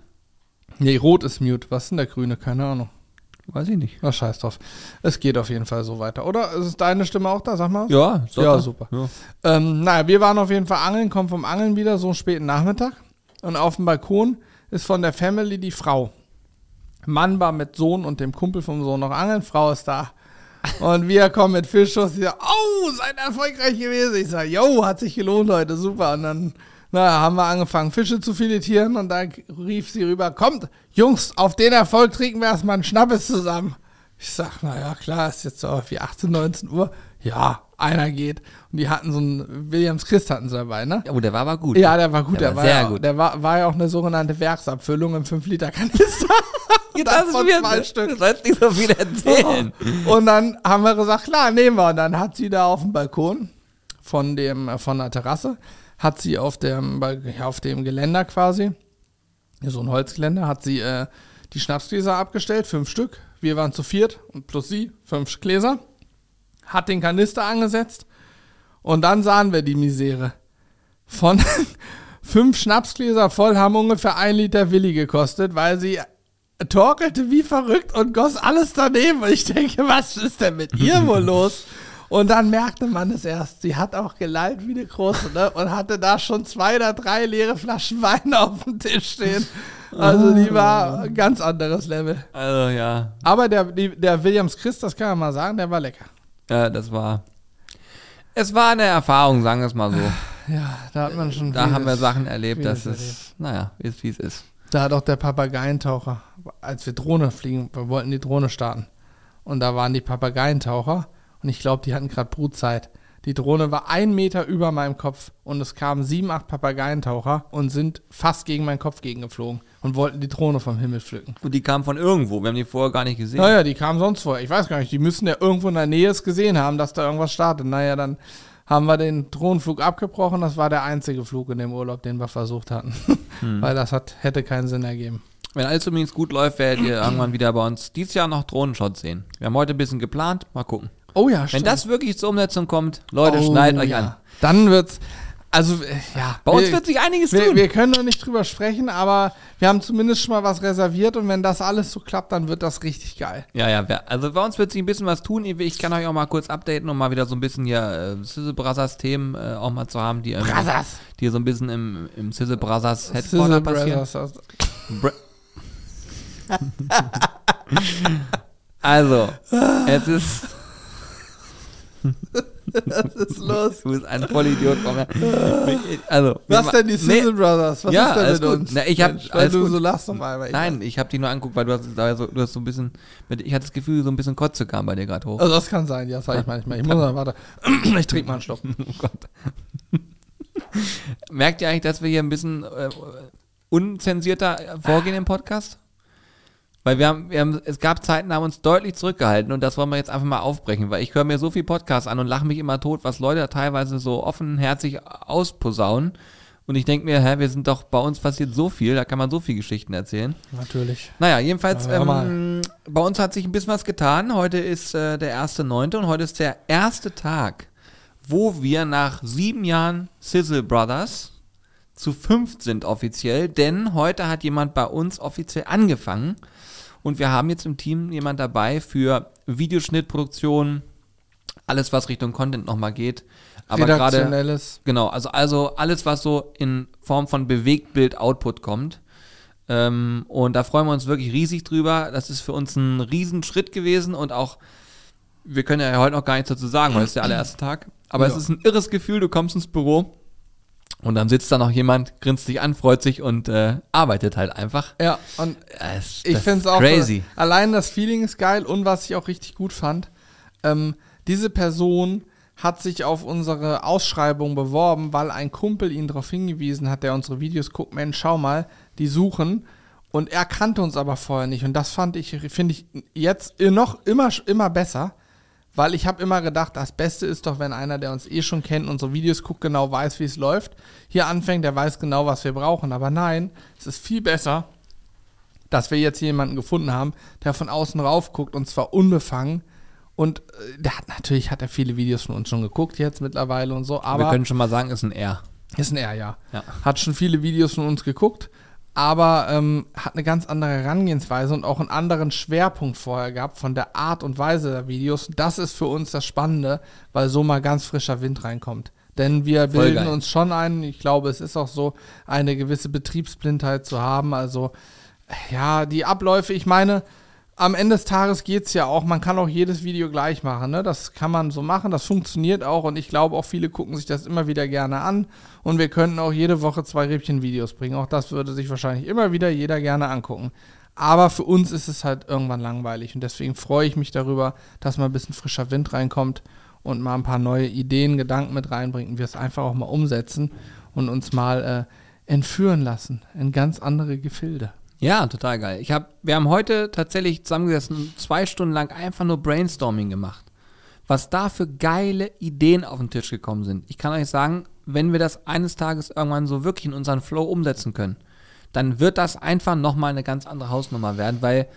Nee, rot ist mute. Was ist denn der grüne? Keine Ahnung. Weiß ich nicht. Na, scheiß drauf. Es geht auf jeden Fall so weiter. Oder ist deine Stimme auch da? Sag mal. Ja, Ja, da. super. Ja. Ähm, naja, wir waren auf jeden Fall angeln, kommen vom Angeln wieder, so einen späten Nachmittag. Und auf dem Balkon ist von der Family die Frau. Mann war mit Sohn und dem Kumpel vom Sohn noch angeln, Frau ist da. Und wir kommen mit Fischschuss, die sagt, oh, seid erfolgreich gewesen. Ich sage, yo, hat sich gelohnt heute, super. Und dann na, haben wir angefangen, Fische zu filetieren und dann rief sie rüber, kommt, Jungs, auf den Erfolg trinken wir erstmal einen Schnappes zusammen. Ich sag, naja, klar, ist jetzt so wie 18, 19 Uhr. Ja, einer geht. Und die hatten so einen Williams Christ hatten sie dabei, ne? Oh, der war aber gut. Ja, der war gut. Der Der, war sehr ja, gut. Der war, war ja auch eine sogenannte Werksabfüllung im 5-Liter-Kanister. (laughs) Davon zwei Stück. Du sollst nicht so viel erzählen. (laughs) Und dann haben wir gesagt, klar, nehmen wir. Und dann hat sie da auf dem Balkon von dem, von der Terrasse, hat sie auf dem, ja, auf dem Geländer quasi, so ein Holzgeländer, hat sie äh, die Schnapsgläser abgestellt, fünf Stück. Wir waren zu viert und plus sie, fünf Gläser. Hat den Kanister angesetzt und dann sahen wir die Misere. Von (laughs) fünf Schnapsgläser voll haben ungefähr ein Liter Willi gekostet, weil sie torkelte wie verrückt und goss alles daneben. Und ich denke, was ist denn mit ihr wohl (laughs) los? Und dann merkte man es erst. Sie hat auch gelallt wie eine große, ne? Und hatte da schon zwei oder drei leere Flaschen Wein (laughs) auf dem Tisch stehen. Also die war ein ganz anderes Level. Also ja, Aber der, der Williams Christ, das kann man mal sagen, der war lecker. ja, das war. Es war eine Erfahrung, sagen wir es mal so. Ja, da hat man schon. Da haben wir vieles- Sachen erlebt, dass vieles es, naja, ist wie es ist. Da hat auch der Papageientaucher, als wir Drohne fliegen, wir wollten die Drohne starten. Und da waren die Papageientaucher und ich glaube, die hatten gerade Brutzeit. Die Drohne war ein Meter über meinem Kopf und es kamen sieben, acht Papageientaucher und sind fast gegen meinen Kopf gegengeflogen und wollten die Drohne vom Himmel pflücken. Und die kamen von irgendwo, wir haben die vorher gar nicht gesehen. Naja, die kamen sonst vorher. Ich weiß gar nicht, die müssen ja irgendwo in der Nähe es gesehen haben, dass da irgendwas startet. Naja, dann haben wir den Drohnenflug abgebrochen. Das war der einzige Flug in dem Urlaub, den wir versucht hatten. (laughs) Weil das hat, hätte keinen Sinn ergeben. Wenn alles übrigens gut läuft, werdet ihr (clears throat) irgendwann wieder bei uns dieses Jahr noch Drohnenshots sehen. Wir haben heute ein bisschen geplant, mal gucken. Oh ja, Wenn stimmt. das wirklich zur Umsetzung kommt, Leute, Oh, schneidet euch ja. an. Dann wird's. Also, äh, ja. Bei uns wir, wird sich einiges wir, tun. wir können noch nicht drüber sprechen, aber wir haben zumindest schon mal was reserviert und wenn das alles so klappt, dann wird das richtig geil. Ja, ja, also bei uns wird sich ein bisschen was tun. Ich kann euch auch mal kurz updaten, um mal wieder so ein bisschen hier äh, Sizzle Brothers Themen äh, auch mal zu haben, die, ähm, Brothers. die so ein bisschen im, im Sizzle Brothers Headquarter Sizzle passieren. Brothers. (laughs) Br (laughs) also, es ist, (laughs) Was ist los? du bist ein Vollidiot. mir. Also, Was denn die ma- Sizzle Brothers? Was Ja, ist denn alles mit gut. uns? Na, ich hab- Mensch, weil alles du gut. so lachst auf einmal. Ich Nein, ich habe dich nur angeguckt, weil du hast, da so, du hast so ein bisschen, ich hatte das Gefühl, so ein bisschen Kotze kam bei dir gerade hoch. Also das kann sein, ja, sag ich manchmal. Ich muss mal, warte. (clears throat) Ich trinke mal einen Schluck. (laughs) Oh Gott. Merkt ihr eigentlich, dass wir hier ein bisschen äh, unzensierter vorgehen im Podcast? Weil wir haben, wir haben, es gab Zeiten, da haben wir uns deutlich zurückgehalten und das wollen wir jetzt einfach mal aufbrechen, weil ich höre mir so viel Podcasts an und lache mich immer tot, was Leute teilweise so offenherzig ausposaunen. Und ich denke mir, hä, wir sind doch, bei uns passiert so viel, da kann man so viel Geschichten erzählen. Natürlich. Naja, jedenfalls, ähm, bei uns hat sich ein bisschen was getan. Heute ist äh, der 1.9. und heute ist der erste Tag, wo wir nach sieben Jahren Sizzle Brothers zu fünft sind offiziell, denn heute hat jemand bei uns offiziell angefangen und wir haben jetzt im Team jemand dabei für Videoschnittproduktion, alles was Richtung Content nochmal geht. Aber gerade. Genau, also, also alles, was so in Form von Bewegtbild-Output kommt. Ähm, und da freuen wir uns wirklich riesig drüber. Das ist für uns ein Riesenschritt gewesen und auch, wir können ja heute noch gar nichts dazu sagen, weil es ist der allererste Tag. Aber es Ja. ist ein irres Gefühl, du kommst ins Büro und dann sitzt da noch jemand, grinst dich an, freut sich und äh, arbeitet halt einfach. Ja, und Das, ich finde es auch crazy. So, allein das Feeling ist geil und was ich auch richtig gut fand, ähm, diese Person hat sich auf unsere Ausschreibung beworben, weil ein Kumpel ihn darauf hingewiesen hat, der unsere Videos guckt, Mensch, schau mal, die suchen. Und er kannte uns aber vorher nicht. Und das fand ich, finde ich jetzt noch immer, immer besser, weil ich habe immer gedacht, das Beste ist doch, wenn einer, der uns eh schon kennt, unsere Videos guckt, genau weiß, wie es läuft, hier anfängt, der weiß genau, was wir brauchen. Aber nein, es ist viel besser, dass wir jetzt jemanden gefunden haben, der von außen rauf guckt und zwar unbefangen. Und äh, der hat natürlich hat er viele Videos von uns schon geguckt jetzt mittlerweile und so, wir aber können schon mal sagen, ist ein R. ist ein R, ja. Ja. Hat schon viele Videos von uns geguckt, aber ähm, hat eine ganz andere Herangehensweise und auch einen anderen Schwerpunkt vorher gehabt von der Art und Weise der Videos. Das ist für uns das Spannende, weil so mal ganz frischer Wind reinkommt. Denn wir Voll bilden geil. uns schon ein, ich glaube, es ist auch so, eine gewisse Betriebsblindheit zu haben. Also, ja, die Abläufe, ich meine, am Ende des Tages geht es ja auch, man kann auch jedes Video gleich machen. Ne? Das kann man so machen, das funktioniert auch und ich glaube auch viele gucken sich das immer wieder gerne an und wir könnten auch jede Woche zwei Rippchen-Videos bringen. Auch das würde sich wahrscheinlich immer wieder jeder gerne angucken. Aber für uns ist es halt irgendwann langweilig und deswegen freue ich mich darüber, dass mal ein bisschen frischer Wind reinkommt und mal ein paar neue Ideen, Gedanken mit reinbringt und wir es einfach auch mal umsetzen und uns mal äh, entführen lassen in ganz andere Gefilde. Ja, total geil. Ich hab, wir haben heute tatsächlich zusammengesessen, zwei Stunden lang einfach nur Brainstorming gemacht. Was da für geile Ideen auf den Tisch gekommen sind. Ich kann euch sagen, wenn wir das eines Tages irgendwann so wirklich in unseren Flow umsetzen können, dann wird das einfach nochmal eine ganz andere Hausnummer werden, weil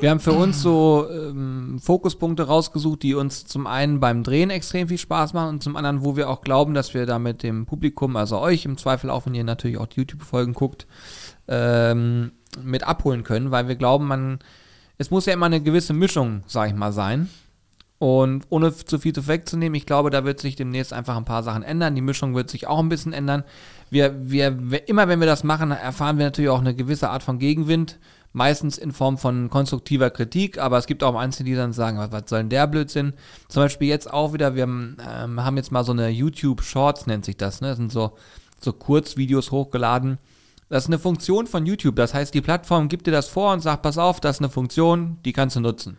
wir haben für uns so ähm, Fokuspunkte rausgesucht, die uns zum einen beim Drehen extrem viel Spaß machen und zum anderen, wo wir auch glauben, dass wir da mit dem Publikum, also euch im Zweifel auch, wenn ihr natürlich auch die YouTube-Folgen guckt, ähm, mit abholen können, weil wir glauben, man, es muss ja immer eine gewisse Mischung, sag ich mal, sein. Und ohne zu viel zu wegzunehmen, ich glaube, da wird sich demnächst einfach ein paar Sachen ändern. Die Mischung wird sich auch ein bisschen ändern. Wir, wir, immer wenn wir das machen, erfahren wir natürlich auch eine gewisse Art von Gegenwind. Meistens in Form von konstruktiver Kritik, aber es gibt auch Einzelne, die dann sagen, was, was soll denn der Blödsinn? Zum Beispiel jetzt auch wieder, wir haben, ähm, haben jetzt mal so eine YouTube Shorts, nennt sich das, ne? Das sind so, so Kurzvideos hochgeladen. Das ist eine Funktion von YouTube. Das heißt, die Plattform gibt dir das vor und sagt, pass auf, das ist eine Funktion, die kannst du nutzen.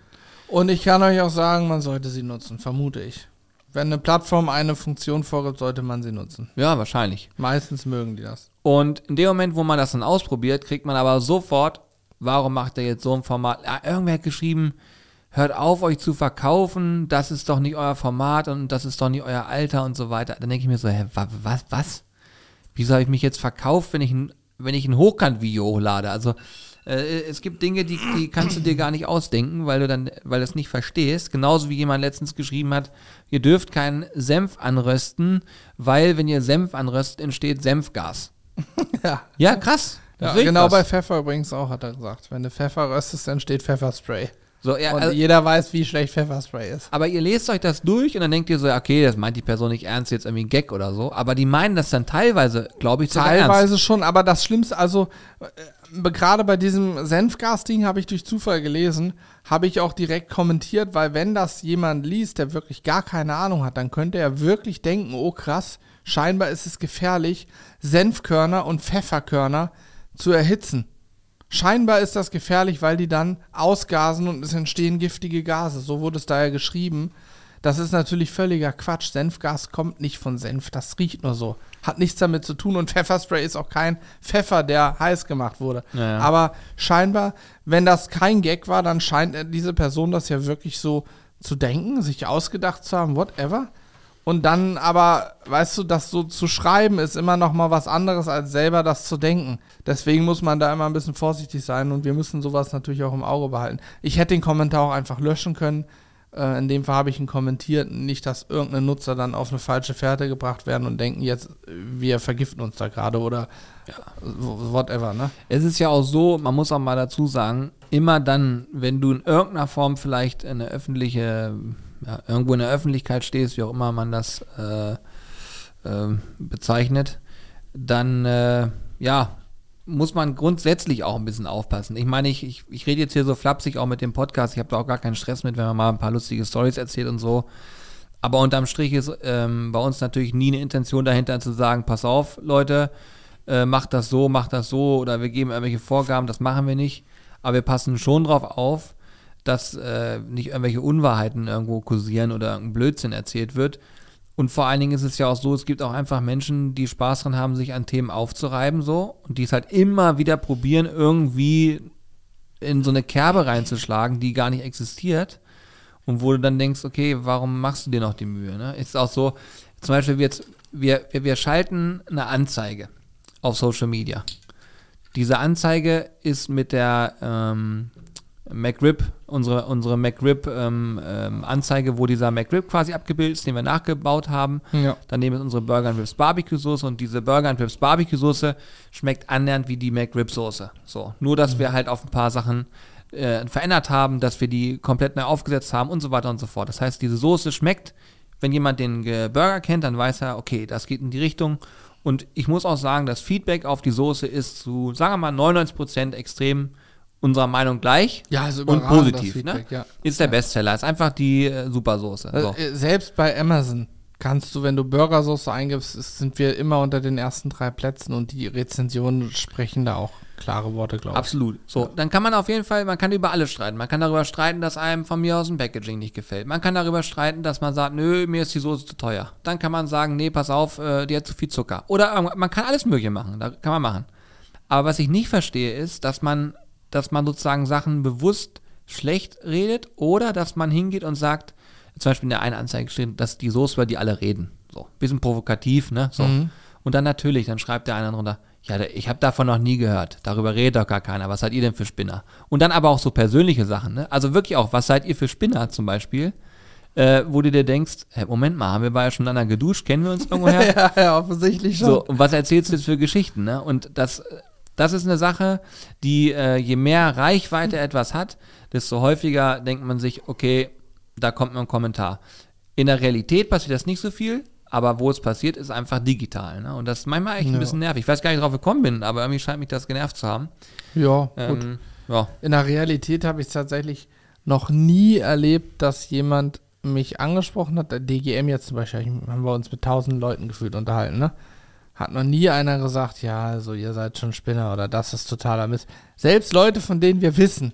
Und ich kann euch auch sagen, man sollte sie nutzen, vermute ich. Wenn eine Plattform eine Funktion vorgibt, sollte man sie nutzen. Ja, wahrscheinlich. Meistens mögen die das. Und in dem Moment, wo man das dann ausprobiert, kriegt man aber sofort, warum macht er jetzt so ein Format? Ja, irgendwer hat geschrieben, hört auf, euch zu verkaufen, das ist doch nicht euer Format und das ist doch nicht euer Alter und so weiter. Dann denke ich mir so, hä, wa- was, was? Wieso habe ich mich jetzt verkauft, wenn ich ein, wenn ich ein Hochkant-Video hochlade? Also, äh, es gibt Dinge, die, die kannst du dir gar nicht ausdenken, weil du dann, weil du es nicht verstehst. Genauso wie jemand letztens geschrieben hat, ihr dürft keinen Senf anrösten, weil wenn ihr Senf anröstet, entsteht Senfgas. (laughs) Ja. Ja, krass. Ja, genau was. bei Pfeffer übrigens auch, hat er gesagt. Wenn du Pfeffer röstest, dann steht Pfefferspray. So, ja, Und also, jeder weiß, wie schlecht Pfefferspray ist. aber ihr lest euch das durch und dann denkt ihr so, okay, das meint die Person nicht ernst, jetzt irgendwie ein Gag oder so. Aber die meinen das dann teilweise, glaube ich. Teilweise schon, aber das Schlimmste, also äh, gerade bei diesem Senfgas-Ding habe ich durch Zufall gelesen, habe ich auch direkt kommentiert, weil wenn das jemand liest, der wirklich gar keine Ahnung hat, dann könnte er wirklich denken, oh krass, scheinbar ist es gefährlich, Senfkörner und Pfefferkörner zu erhitzen. Scheinbar ist das gefährlich, weil die dann ausgasen und es entstehen giftige Gase. So wurde es daher geschrieben. Das ist natürlich völliger Quatsch. Senfgas kommt nicht von Senf, das riecht nur so. Hat nichts damit zu tun und Pfefferspray ist auch kein Pfeffer, der heiß gemacht wurde. Ja, ja. Aber scheinbar, wenn das kein Gag war, dann scheint diese Person das ja wirklich so zu denken, sich ausgedacht zu haben, whatever. Und dann aber, weißt du, das so zu schreiben ist immer noch mal was anderes, als selber das zu denken. Deswegen muss man da immer ein bisschen vorsichtig sein und wir müssen sowas natürlich auch im Auge behalten. Ich hätte den Kommentar auch einfach löschen können. Äh, in dem Fall habe ich ihn kommentiert. Nicht, dass irgendeine Nutzer dann auf eine falsche Fährte gebracht werden und denken, jetzt, wir vergiften uns da gerade oder w- whatever, ne? Es ist ja auch so, man muss auch mal dazu sagen, immer dann, wenn du in irgendeiner Form vielleicht eine öffentliche, ja, irgendwo in der Öffentlichkeit stehst, wie auch immer man das äh, äh, bezeichnet, dann äh, ja, muss man grundsätzlich auch ein bisschen aufpassen. Ich meine, ich, ich, ich rede jetzt hier so flapsig auch mit dem Podcast, ich habe da auch gar keinen Stress mit, wenn man mal ein paar lustige Stories erzählt und so. Aber unterm Strich ist ähm, bei uns natürlich nie eine Intention dahinter zu sagen, pass auf, Leute, äh, macht das so, macht das so oder wir geben irgendwelche Vorgaben, das machen wir nicht. Aber wir passen schon drauf auf, dass äh, nicht irgendwelche Unwahrheiten irgendwo kursieren oder irgendein Blödsinn erzählt wird. Und vor allen Dingen ist es ja auch so, es gibt auch einfach Menschen, die Spaß dran haben, sich an Themen aufzureiben so und die es halt immer wieder probieren, irgendwie in so eine Kerbe reinzuschlagen, die gar nicht existiert. Und wo du dann denkst, okay, warum machst du dir noch die Mühe? Ne? Ist auch so, zum Beispiel, wir, jetzt, wir, wir, wir schalten eine Anzeige auf Social Media. Diese Anzeige ist mit der ähm, McRib, unsere, unsere McRib ähm, ähm, wo dieser McRib quasi abgebildet ist, den wir nachgebaut haben. Ja. Daneben ist unsere Burger and Ribs Barbecue Soße und diese Burger and Ribs Barbecue Soße schmeckt annähernd wie die McRib Soße. So, nur dass wir halt auf ein paar Sachen äh, verändert haben, dass wir die komplett neu aufgesetzt haben und so weiter und so fort. Das heißt, diese Soße schmeckt Wenn jemand den äh, Burger kennt, dann weiß er, okay, das geht in die Richtung. Und ich muss auch sagen, das Feedback auf die Soße ist zu, sagen wir mal, 99% extrem unserer Meinung gleich Ja, also und positiv. Ne? Feedback, ja. Ist der Bestseller, ist einfach die äh, Supersoße. So. Äh, Selbst bei Amazon kannst du, wenn du Burgersoße eingibst, ist, sind wir immer unter den ersten drei Plätzen und die Rezensionen sprechen da auch klare Worte, glaube ich. Absolut. So, dann kann man auf jeden Fall, man kann über alles streiten. Man kann darüber streiten, dass einem von mir aus ein Packaging nicht gefällt. Man kann darüber streiten, dass man sagt, nö, mir ist die Soße zu teuer. Dann kann man sagen, nee, pass auf, äh, die hat zu viel Zucker. Oder irgendwas- man kann alles Mögliche machen. Da kann man machen. Aber was ich nicht verstehe, ist, dass man, dass man sozusagen Sachen bewusst schlecht redet oder dass man hingeht und sagt, zum Beispiel in der einen Anzeige steht, dass die Soße, über die alle reden. So, bisschen provokativ, ne? So. Und dann natürlich, dann schreibt der eine drunter, ja, ich habe davon noch nie gehört. Darüber redet doch gar keiner. Was seid ihr denn für Spinner? Und dann aber auch so persönliche Sachen, ne? Also wirklich auch, was seid ihr für Spinner zum Beispiel? Äh, wo du dir denkst, hä, Moment mal, haben wir beide schon miteinander geduscht? Kennen wir uns irgendwoher? (laughs) Ja, ja, offensichtlich schon. So, und was erzählst du jetzt für Geschichten, ne? Und das, das ist eine Sache, die, äh, je mehr Reichweite etwas hat, desto häufiger denkt man sich, okay, da kommt ein Kommentar. In der Realität passiert das nicht so viel, aber wo es passiert, ist einfach digital, ne? Und das ist manchmal echt ein Ja. bisschen nervig. Ich weiß gar nicht, drauf gekommen bin, aber irgendwie scheint mich das genervt zu haben. Ja, gut. Ähm, ja. In der Realität habe ich es tatsächlich noch nie erlebt, dass jemand mich angesprochen hat. Der DGM jetzt zum Beispiel, haben wir uns mit tausend Leuten gefühlt unterhalten, ne? Hat noch nie einer gesagt, ja, also ihr seid schon Spinner oder das ist totaler Mist. Selbst Leute, von denen wir wissen,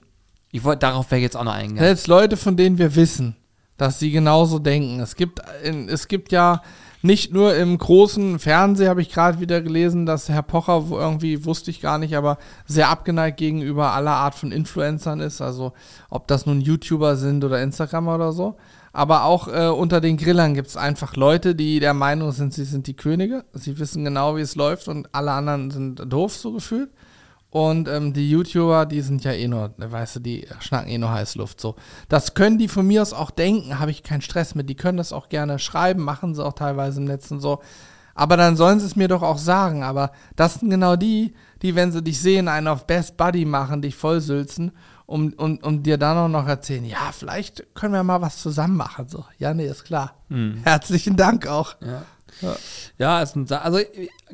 Ich wollte, darauf wäre jetzt auch noch eingegangen. selbst Leute, von denen wir wissen, dass sie genauso denken. Es gibt, in, es gibt ja nicht nur im großen Fernsehen, habe ich gerade wieder gelesen, dass Herr Pocher irgendwie, wusste ich gar nicht, aber sehr abgeneigt gegenüber aller Art von Influencern ist. Also ob das nun YouTuber sind oder Instagramer oder so. Aber auch äh, unter den Grillern gibt es einfach Leute, die der Meinung sind, sie sind die Könige. Sie wissen genau, wie es läuft und alle anderen sind doof, so gefühlt. Und ähm, die YouTuber, die sind ja eh nur, weißt du, die schnacken eh nur Heißluft so. Das können die von mir aus auch denken, habe ich keinen Stress mit. Die können das auch gerne schreiben, machen sie auch teilweise im Netz und so. Aber dann sollen sie es mir doch auch sagen. Aber das sind genau die, die, wenn sie dich sehen, einen auf Best Buddy machen, dich vollsülzen, um, um, um dir dann auch noch erzählen, ja, vielleicht können wir mal was zusammen machen. So, ja, nee, ist klar. Herzlichen Dank auch. Ja. Ja, ist ein, also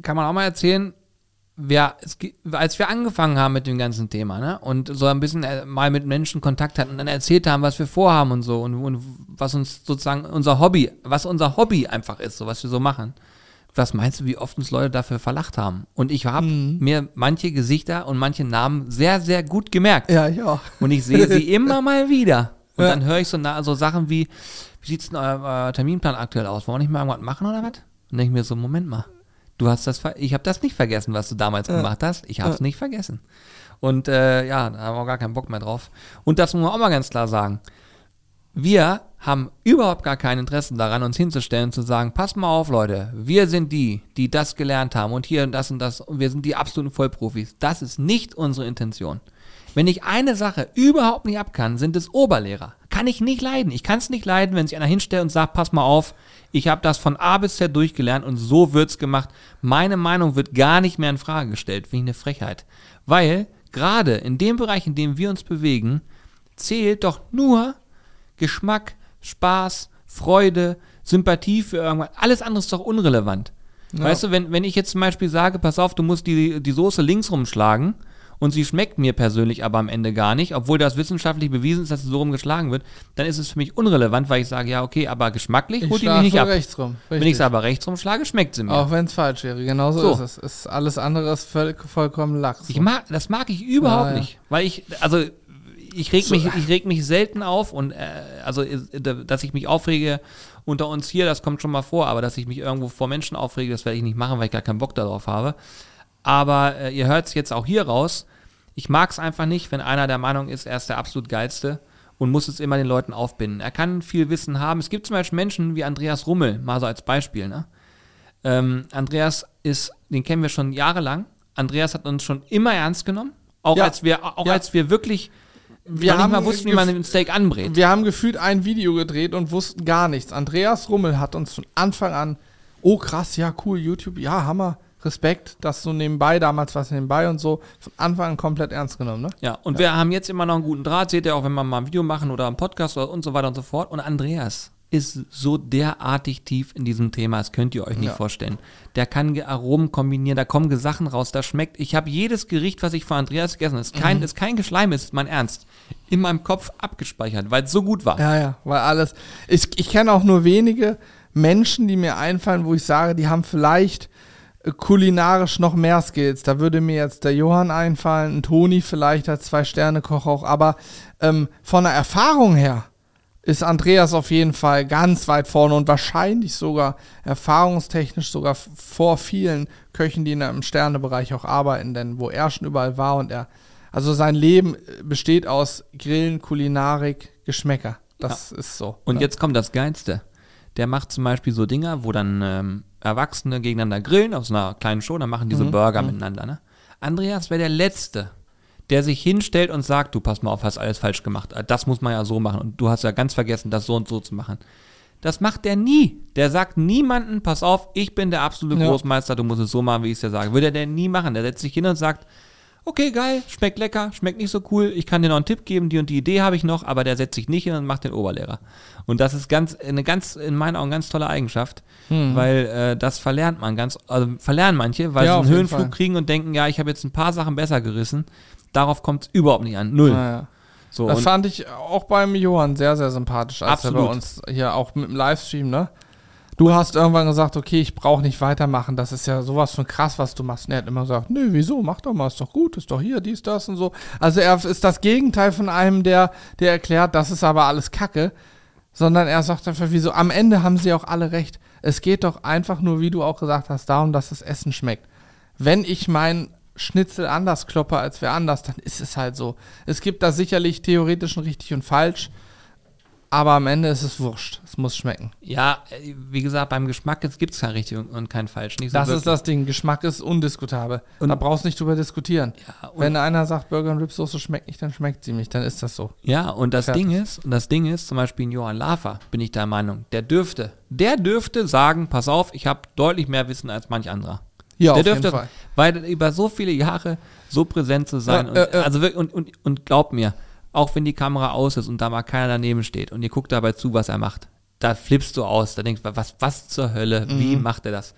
kann man auch mal erzählen, wer, es, als wir angefangen haben mit dem ganzen Thema, ne, und so ein bisschen äh, mal mit Menschen Kontakt hatten und dann erzählt haben, was wir vorhaben und so und, und was uns sozusagen unser Hobby, was unser Hobby einfach ist, so was wir so machen. Was meinst du, wie oft uns Leute dafür verlacht haben? Und ich habe mir manche Gesichter und manche Namen sehr, sehr gut gemerkt. Ja, ich auch. Und ich sehe sie (laughs) immer mal wieder. Und Ja. dann höre ich so, na, so Sachen wie, wie sieht es denn euer, euer Terminplan aktuell aus? Wollen wir nicht mal irgendwas machen oder was? Und denke ich mir so, Moment mal, du hast das, ich habe das nicht vergessen, was du damals gemacht hast. Ich habe es nicht vergessen. Und äh, ja, da haben wir auch gar keinen Bock mehr drauf. Und das muss man auch mal ganz klar sagen. Wir haben überhaupt gar kein Interesse daran, uns hinzustellen zu sagen, pass mal auf, Leute, wir sind die, die das gelernt haben und hier und das und das und wir sind die absoluten Vollprofis. Das ist nicht unsere Intention. Wenn ich eine Sache überhaupt nicht ab kann, sind es Oberlehrer. Kann ich nicht leiden. Ich kann es nicht leiden, wenn sich einer hinstellt und sagt, pass mal auf, ich habe das von A bis Z durchgelernt und so wird's gemacht. Meine Meinung wird gar nicht mehr in Frage gestellt. Ich eine Frechheit. Weil gerade in dem Bereich, in dem wir uns bewegen, zählt doch nur Geschmack, Spaß, Freude, Sympathie für irgendwas. Alles andere ist doch unrelevant. Weißt du, wenn, wenn ich jetzt zum Beispiel sage, pass auf, du musst die, die Soße links rumschlagen und sie schmeckt mir persönlich aber am Ende gar nicht, obwohl das wissenschaftlich bewiesen ist, dass sie so rumgeschlagen wird, dann ist es für mich unrelevant, weil ich sage, ja, okay, aber geschmacklich Ich holt die mich nicht ab. rechts rum. Wenn ich es aber rechts rumschlage, schmeckt sie mir. Auch wenn es falsch wäre, genauso So. ist es. Ist alles andere ist voll, vollkommen Lachs. Ich mag, das mag ich überhaupt Ja, ja. nicht, weil ich, also ich reg mich, ich reg mich selten auf und äh, also äh, dass ich mich aufrege unter uns hier, das kommt schon mal vor, aber dass ich mich irgendwo vor Menschen aufrege, das werde ich nicht machen, weil ich gar keinen Bock darauf habe. Aber äh, ihr hört es jetzt auch hier raus. Ich mag es einfach nicht, wenn einer der Meinung ist, er ist der absolut geilste und muss es immer den Leuten aufbinden. Er kann viel Wissen haben. Es gibt zum Beispiel Menschen wie Andreas Rummel, mal so als Beispiel. Ne? Ähm, Andreas ist, den kennen wir schon jahrelang. Andreas hat uns schon immer ernst genommen. Auch Ja. als wir, auch Ja. als wir wirklich Wir nicht haben mal wussten, wie man den Steak anbrät. Wir haben gefühlt ein Video gedreht und wussten gar nichts. Andreas Rummel hat uns von Anfang an, oh krass, ja cool, YouTube, ja Hammer, Respekt, dass du nebenbei, damals was nebenbei und so, von Anfang an komplett ernst genommen, ne? Ja, und wir haben jetzt immer noch einen guten Draht, seht ihr auch, wenn wir mal ein Video machen oder einen Podcast oder und so weiter und so fort. Und Andreas ist so derartig tief in diesem Thema, das könnt ihr euch nicht Ja. vorstellen. Der kann Aromen kombinieren, da kommen Sachen raus, da schmeckt. Ich habe jedes Gericht, was ich von Andreas gegessen habe, ist kein, Mhm. ist kein Geschleim, ist mein Ernst, in meinem Kopf abgespeichert, weil es so gut war. Ja, ja, weil alles. Ich, ich kenne auch nur wenige Menschen, die mir einfallen, wo ich sage, die haben vielleicht äh, kulinarisch noch mehr Skills. Da würde mir jetzt der Johann einfallen, ein Toni vielleicht als Zwei-Sterne-Koch auch. Aber ähm, von der Erfahrung her ist Andreas auf jeden Fall ganz weit vorne und wahrscheinlich sogar erfahrungstechnisch sogar vor vielen Köchen, die in einem Sternebereich auch arbeiten, denn wo er schon überall war und er, also sein Leben äh, besteht aus Grillen, Kulinarik, Geschmäcker. Das ist so. Und ne? jetzt kommt das Geilste. Der macht zum Beispiel so Dinger, wo dann ähm, Erwachsene gegeneinander grillen auf so einer kleinen Show, dann machen diese Mhm, Burger miteinander. Ne? Andreas wäre der Letzte, der sich hinstellt und sagt, du pass mal auf, hast alles falsch gemacht. Äh, Das muss man ja so machen. Und du hast ja ganz vergessen, das so und so zu machen. Das macht der nie. Der sagt niemanden, pass auf, ich bin der absolute Ja. Großmeister, du musst es so machen, wie ich es dir sage. Würde der nie machen. Der setzt sich hin und sagt, okay, geil, schmeckt lecker, schmeckt nicht so cool, ich kann dir noch einen Tipp geben, die und die Idee habe ich noch, aber der setzt sich nicht hin und macht den Oberlehrer. Und das ist ganz, eine ganz, in meinen Augen ganz tolle Eigenschaft, weil äh, das verlernt man ganz, also verlernen manche, weil Ja, sie einen Höhenflug kriegen und denken, ja, ich habe jetzt ein paar Sachen besser gerissen. Darauf kommt es überhaupt nicht an. Null. Naja. So, Das fand ich auch beim Johann sehr, sehr sympathisch, als er Absolut. bei uns hier auch mit dem Livestream, ne? Du hast irgendwann gesagt, okay, ich brauche nicht weitermachen, das ist ja sowas von krass, was du machst. Und er hat immer gesagt, nö, wieso, mach doch mal, ist doch gut, ist doch hier, dies, das und so. Also er ist das Gegenteil von einem, der, der erklärt, das ist aber alles Kacke, sondern er sagt einfach, wieso, am Ende haben sie auch alle recht. Es geht doch einfach nur, wie du auch gesagt hast, darum, dass das Essen schmeckt. Wenn ich mein Schnitzel anders kloppe als wer anders, dann ist es halt so. Es gibt da sicherlich theoretisch ein richtig und falsch, aber am Ende ist es wurscht. Es muss schmecken. ja, äh, wie gesagt, beim Geschmack gibt es kein richtig und- kein falsch. So Das ist wirklich. das Ding. Geschmack ist undiskutabel. Und- da brauchst du nicht drüber diskutieren. Ja, Wenn einer sagt, Burger und Ripsoße schmeckt nicht, dann schmeckt sie nicht. Dann ist das so. Ja, und das Fertig. Ding ist, und das Ding ist, zum Beispiel in Johann Lafer, bin ich der Meinung, der dürfte, der dürfte sagen, pass auf, ich habe deutlich mehr Wissen als manch anderer. Ja, der auf jeden dürfte, Fall. weil über so viele Jahre so präsent zu sein. Ja, und, äh, äh. Also wirklich, und, und, und glaubt mir, auch wenn die Kamera aus ist und da mal keiner daneben steht und ihr guckt dabei zu, was er macht, da flippst du aus, da denkst du, was, was zur Hölle, wie Mhm. macht er das?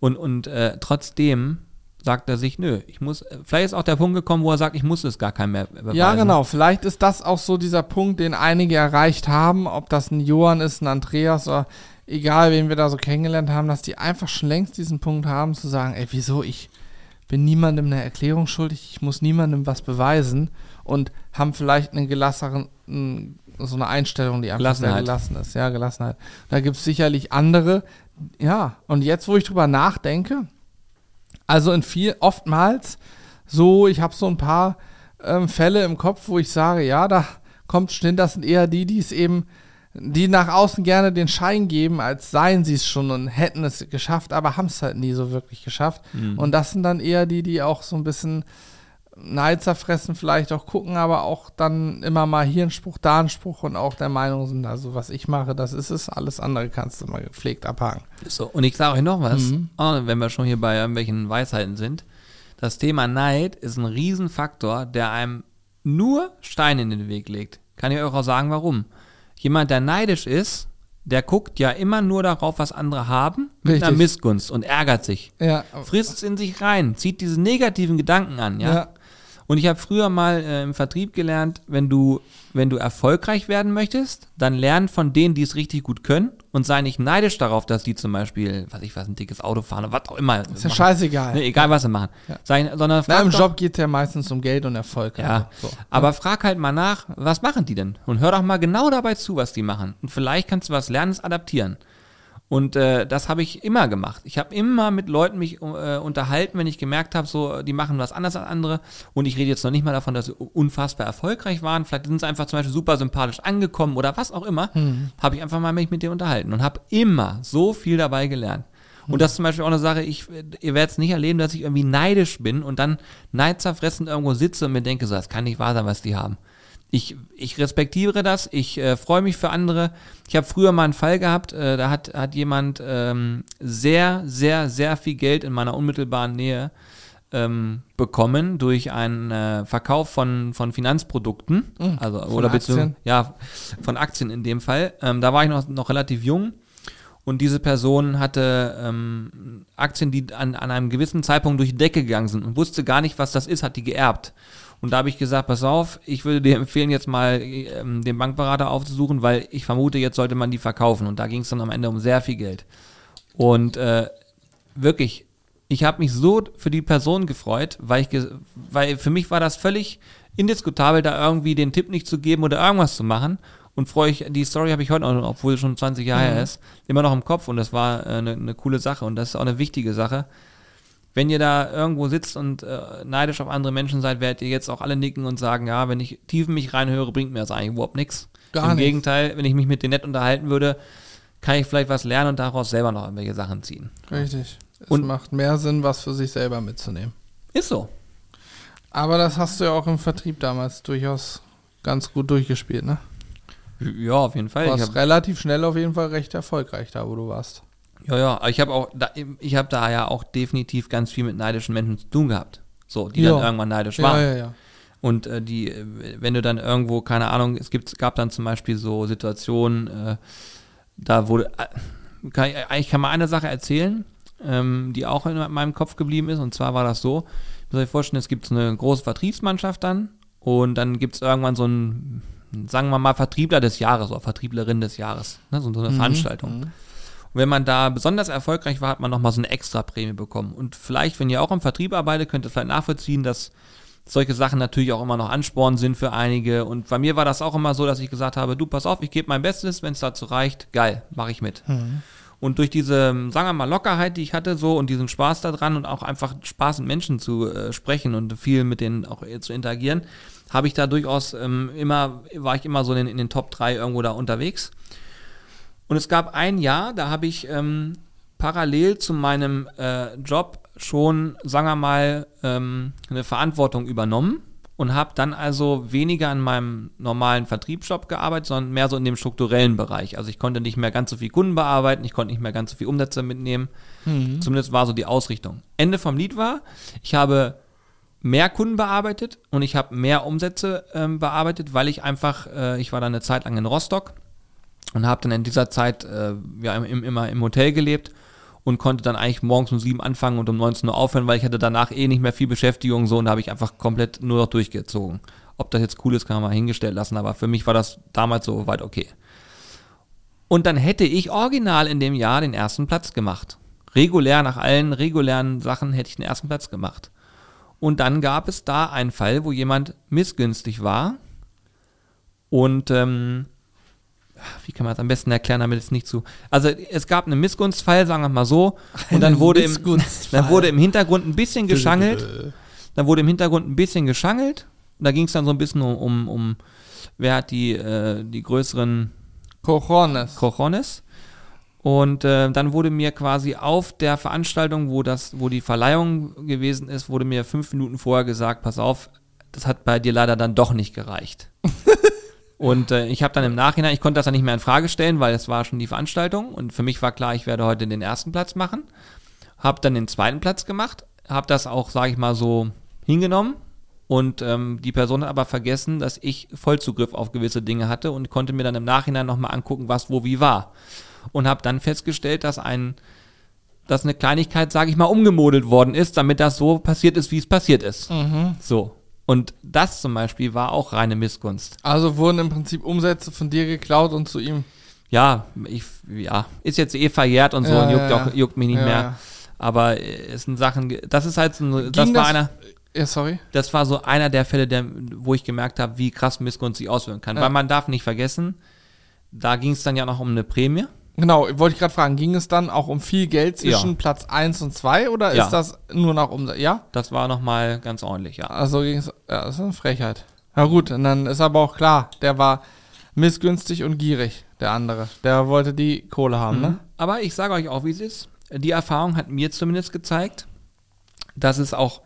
Und, und äh, trotzdem sagt er sich, nö, ich muss, vielleicht ist auch der Punkt gekommen, wo er sagt, ich muss es gar keinem mehr beweisen. Ja, genau. Vielleicht ist das auch so dieser Punkt, den einige erreicht haben, ob das ein Johann ist, ein Andreas oder egal, wen wir da so kennengelernt haben, dass die einfach schon längst diesen Punkt haben, zu sagen, ey, wieso, ich bin niemandem eine Erklärung schuldig, ich muss niemandem was beweisen und haben vielleicht einen gelasseren, so eine Einstellung, die einfach sehr gelassen ist. Ja, Gelassenheit. Da gibt es sicherlich andere, ja, und jetzt, wo ich drüber nachdenke, also in viel, oftmals so, ich habe so ein paar ähm, Fälle im Kopf, wo ich sage, ja, da kommt schon hin, das sind eher die, die es eben, die nach außen gerne den Schein geben, als seien sie es schon und hätten es geschafft, aber haben es halt nie so wirklich geschafft. Und das sind dann eher die, die auch so ein bisschen Neid zerfressen, vielleicht auch gucken, aber auch dann immer mal hier ein Spruch, da ein Spruch und auch der Meinung sind, also was ich mache, das ist es, alles andere kannst du mal gepflegt abhaken. So, und ich sage euch noch was, Mhm. oh, wenn wir schon hier bei irgendwelchen Weisheiten sind. Das Thema Neid ist ein Riesenfaktor, der einem nur Steine in den Weg legt. Kann ich euch auch sagen, warum. Jemand, der neidisch ist, der guckt ja immer nur darauf, was andere haben, mit einer Richtig. Missgunst und ärgert sich. Ja, Frisst es in sich rein, zieht diese negativen Gedanken an, ja. Ja. Und ich habe früher mal äh, im Vertrieb gelernt, wenn du, wenn du erfolgreich werden möchtest, dann lern von denen, die es richtig gut können und sei nicht neidisch darauf, dass die zum Beispiel, was ich weiß, ein dickes Auto fahren oder was auch immer. ist ja scheißegal. Ne, egal, was sie machen. Sei, sondern Na, frag im doch- Job geht es ja meistens um Geld und Erfolg. ja, also, so. aber frag halt mal nach, was machen die denn? Und hör doch mal genau dabei zu, was die machen. Und vielleicht kannst du was lernen, es adaptieren. Und äh, das habe ich immer gemacht. Ich habe immer mit Leuten mich äh, unterhalten, wenn ich gemerkt habe, so die machen was anders als andere. Und ich rede jetzt noch nicht mal davon, dass sie unfassbar erfolgreich waren. Vielleicht sind sie einfach zum Beispiel super sympathisch angekommen oder was auch immer. Habe ich einfach mal mich mit denen unterhalten und habe immer so viel dabei gelernt. Und das ist zum Beispiel auch eine Sache, ich, ihr werdet es nicht erleben, dass ich irgendwie neidisch bin und dann neidzerfressen irgendwo sitze und mir denke, so, das kann nicht wahr sein, was die haben. Ich, ich respektiere das, ich äh, freue mich für andere. Ich habe früher mal einen Fall gehabt, äh, da hat, hat jemand ähm, sehr, sehr, sehr viel Geld in meiner unmittelbaren Nähe ähm, bekommen durch einen äh, Verkauf von, von Finanzprodukten, Mhm. also Von oder beziehungsweise Aktien? ja von Aktien in dem Fall. Ähm, da war ich noch, noch relativ jung und diese Person hatte ähm, Aktien, die an, an einem gewissen Zeitpunkt durch die Decke gegangen sind und wusste gar nicht, was das ist, hat die geerbt. Und da habe ich gesagt, pass auf, ich würde dir empfehlen, jetzt mal ähm, den Bankberater aufzusuchen, weil ich vermute, jetzt sollte man die verkaufen. Und da ging es dann am Ende um sehr viel Geld. Und äh, wirklich, ich habe mich so für die Person gefreut, weil, ich weil für mich war das völlig indiskutabel, da irgendwie den Tipp nicht zu geben oder irgendwas zu machen. Und freue ich, die Story habe ich heute noch, obwohl es schon 20 Jahre her ist, immer noch im Kopf und das war äh, eine, eine coole Sache und das ist auch eine wichtige Sache. Wenn ihr da irgendwo sitzt und äh, neidisch auf andere Menschen seid, werdet ihr jetzt auch alle nicken und sagen, ja, wenn ich tief in mich reinhöre, bringt mir das eigentlich überhaupt nichts. Gar Im nichts. Gegenteil, wenn ich mich mit denen nett unterhalten würde, kann ich vielleicht was lernen und daraus selber noch irgendwelche Sachen ziehen. Richtig. Es Und- macht mehr Sinn, was für sich selber mitzunehmen. Ist so. Aber das hast du ja auch im Vertrieb damals durchaus ganz gut durchgespielt, ne? Ja, auf jeden Fall. Du warst relativ schnell auf jeden Fall recht erfolgreich da, wo du warst. Ja, ja, ich habe auch, da, ich habe da ja auch definitiv ganz viel mit neidischen Menschen zu tun gehabt. So, die dann Ja. irgendwann neidisch Ja, waren. ja, ja. Und äh, die, äh, wenn du dann irgendwo, keine Ahnung, es gibt, gab dann zum Beispiel so Situationen, äh, da wurde, äh, kann ich, ich kann mal eine Sache erzählen, ähm, die auch in meinem Kopf geblieben ist. Und zwar war das so, ihr müsst euch vorstellen, es gibt so eine große Vertriebsmannschaft dann und dann gibt es irgendwann so einen, sagen wir mal, Vertriebler des Jahres oder Vertrieblerin des Jahres, ne, so, so eine Veranstaltung. Mhm. Und wenn man da besonders erfolgreich war, hat man nochmal so eine extra Prämie bekommen. Und vielleicht, wenn ihr auch im Vertrieb arbeitet, könnt ihr vielleicht nachvollziehen, dass solche Sachen natürlich auch immer noch Ansporn sind für einige. Und bei mir war das auch immer so, dass ich gesagt habe, du pass auf, ich gebe mein Bestes, wenn es dazu reicht, geil, mache ich mit. Und durch diese, sagen wir mal, Lockerheit, die ich hatte, so und diesen Spaß daran und auch einfach Spaß mit Menschen zu äh, sprechen und viel mit denen auch äh, zu interagieren, habe ich da durchaus ähm, immer, war ich immer so in, in den Top 3 irgendwo da unterwegs. Und es gab ein Jahr, da habe ich ähm, parallel zu meinem äh, Job schon, sagen wir mal, ähm, eine Verantwortung übernommen und habe dann also weniger an meinem normalen Vertriebsjob gearbeitet, sondern mehr so in dem strukturellen Bereich. Also ich konnte nicht mehr ganz so viel Kunden bearbeiten, ich konnte nicht mehr ganz so viel Umsätze mitnehmen. Zumindest war so die Ausrichtung. Ende vom Lied war, ich habe mehr Kunden bearbeitet und ich habe mehr Umsätze ähm, bearbeitet, weil ich einfach, äh, ich war dann eine Zeit lang in Rostock und habe dann in dieser Zeit äh, ja, im, im, immer im Hotel gelebt und konnte dann eigentlich morgens um sieben anfangen und um 19 Uhr aufhören, weil ich hatte danach eh nicht mehr viel Beschäftigung so und da habe ich einfach komplett nur noch durchgezogen. Ob das jetzt cool ist, kann man mal hingestellt lassen, aber für mich war das damals so weit okay. Und dann hätte ich original in dem Jahr den ersten Platz gemacht. Regulär nach allen regulären Sachen hätte ich den ersten Platz gemacht. Und dann gab es da einen Fall, wo jemand missgünstig war. Und ähm, wie kann man das am besten erklären, damit es nicht zu. Also es gab einen Missgunstfall, sagen wir mal so. Und dann wurde, im, dann wurde im Hintergrund ein bisschen geschangelt. Dann wurde im Hintergrund ein bisschen geschangelt. Da ging es dann so ein bisschen um, um, um wer hat die, äh, die größeren Cojones. Cojones. Und äh, dann wurde mir quasi auf der Veranstaltung, wo das, wo die Verleihung gewesen ist, wurde mir fünf Minuten vorher gesagt, pass auf, das hat bei dir leider dann doch nicht gereicht. (laughs) und äh, ich habe dann im Nachhinein, ich konnte das dann nicht mehr in Frage stellen, weil es war schon die Veranstaltung und für mich war klar, ich werde heute den ersten Platz machen. Habe dann den zweiten Platz gemacht, habe das auch, sage ich mal so, hingenommen. Und ähm, die Person hat aber vergessen, dass ich Vollzugriff auf gewisse Dinge hatte und konnte mir dann im Nachhinein nochmal angucken, was wo wie war. Und habe dann festgestellt, dass ein, dass eine Kleinigkeit, sage ich mal, umgemodelt worden ist, damit das so passiert ist, wie es passiert ist. So. Und das zum Beispiel war auch reine Missgunst. Also wurden im Prinzip Umsätze von dir geklaut und zu ihm. Ja, ich, ja, ist jetzt eh verjährt und so Ja, und juckt, ja, auch, juckt mich nicht Ja, mehr. Aber äh, es sind Sachen, das ist halt so, ein- das Ging war das- einer, Ja, sorry. das war so einer der Fälle, der, wo ich gemerkt habe, wie krass Missgunst sich auswirken kann. Weil man darf nicht vergessen, da ging es dann ja noch um eine Prämie. Genau, wollte ich gerade fragen, ging es dann auch um viel Geld zwischen Ja. Platz 1 und 2 oder Ja. ist das nur nach Umsatz? Ja? Das war nochmal ganz ordentlich, ja. Also ging es, ja, das ist eine Frechheit. Na gut, und dann ist aber auch klar, der war missgünstig und gierig, der andere. Der wollte die Kohle haben, ne? Aber ich sage euch auch, wie es ist. Die Erfahrung hat mir zumindest gezeigt, dass es auch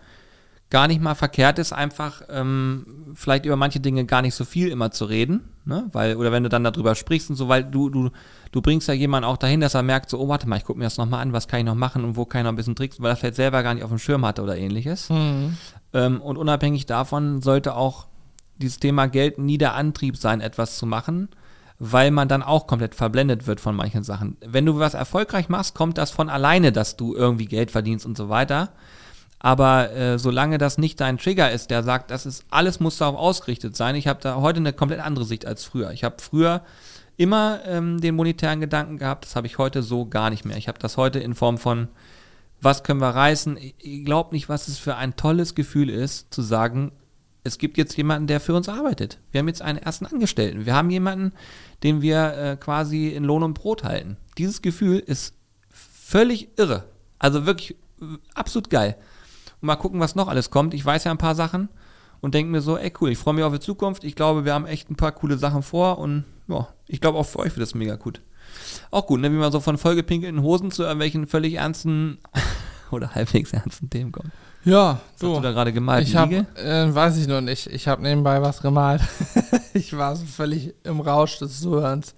gar nicht mal verkehrt ist, einfach ähm, vielleicht über manche Dinge gar nicht so viel immer zu reden, ne? Weil, oder wenn du dann darüber sprichst und so, weil du, du, du bringst ja jemanden auch dahin, dass er merkt, so, oh, warte mal, ich gucke mir das nochmal an, was kann ich noch machen und wo kann ich noch ein bisschen tricksen, weil er vielleicht selber gar nicht auf dem Schirm hatte oder ähnliches. Mhm. Ähm, und unabhängig davon sollte auch dieses Thema Geld nie der Antrieb sein, etwas zu machen, weil man dann auch komplett verblendet wird von manchen Sachen. Wenn du was erfolgreich machst, kommt das von alleine, dass du irgendwie Geld verdienst und so weiter. Aber äh, solange das nicht dein Trigger ist, der sagt, das ist alles muss darauf ausgerichtet sein. Ich habe da heute eine komplett andere Sicht als früher. Ich habe früher immer ähm, den monetären Gedanken gehabt, das habe ich heute so gar nicht mehr. Ich habe das heute in Form von, was können wir reißen? Ich glaube nicht, was es für ein tolles Gefühl ist, zu sagen, es gibt jetzt jemanden, der für uns arbeitet. Wir haben jetzt einen ersten Angestellten. Wir haben jemanden, den wir äh, quasi in Lohn und Brot halten. Dieses Gefühl ist völlig irre. Also wirklich äh, absolut geil. Und mal gucken, was noch alles kommt. Ich weiß ja ein paar Sachen und denke mir so, ey cool, ich freue mich auf die Zukunft. Ich glaube, wir haben echt ein paar coole Sachen vor und ja, ich glaube auch für euch wird das mega gut. Auch gut, ne, wie man so von vollgepinkelten Hosen zu irgendwelchen völlig ernsten (laughs) oder halbwegs ernsten Themen kommt. Ja, Was hast du da gerade gemalt? Ich habe, Liege? äh, weiß ich noch nicht. Ich habe nebenbei was gemalt. (laughs) ich war so völlig im Rausch des Zuhörens.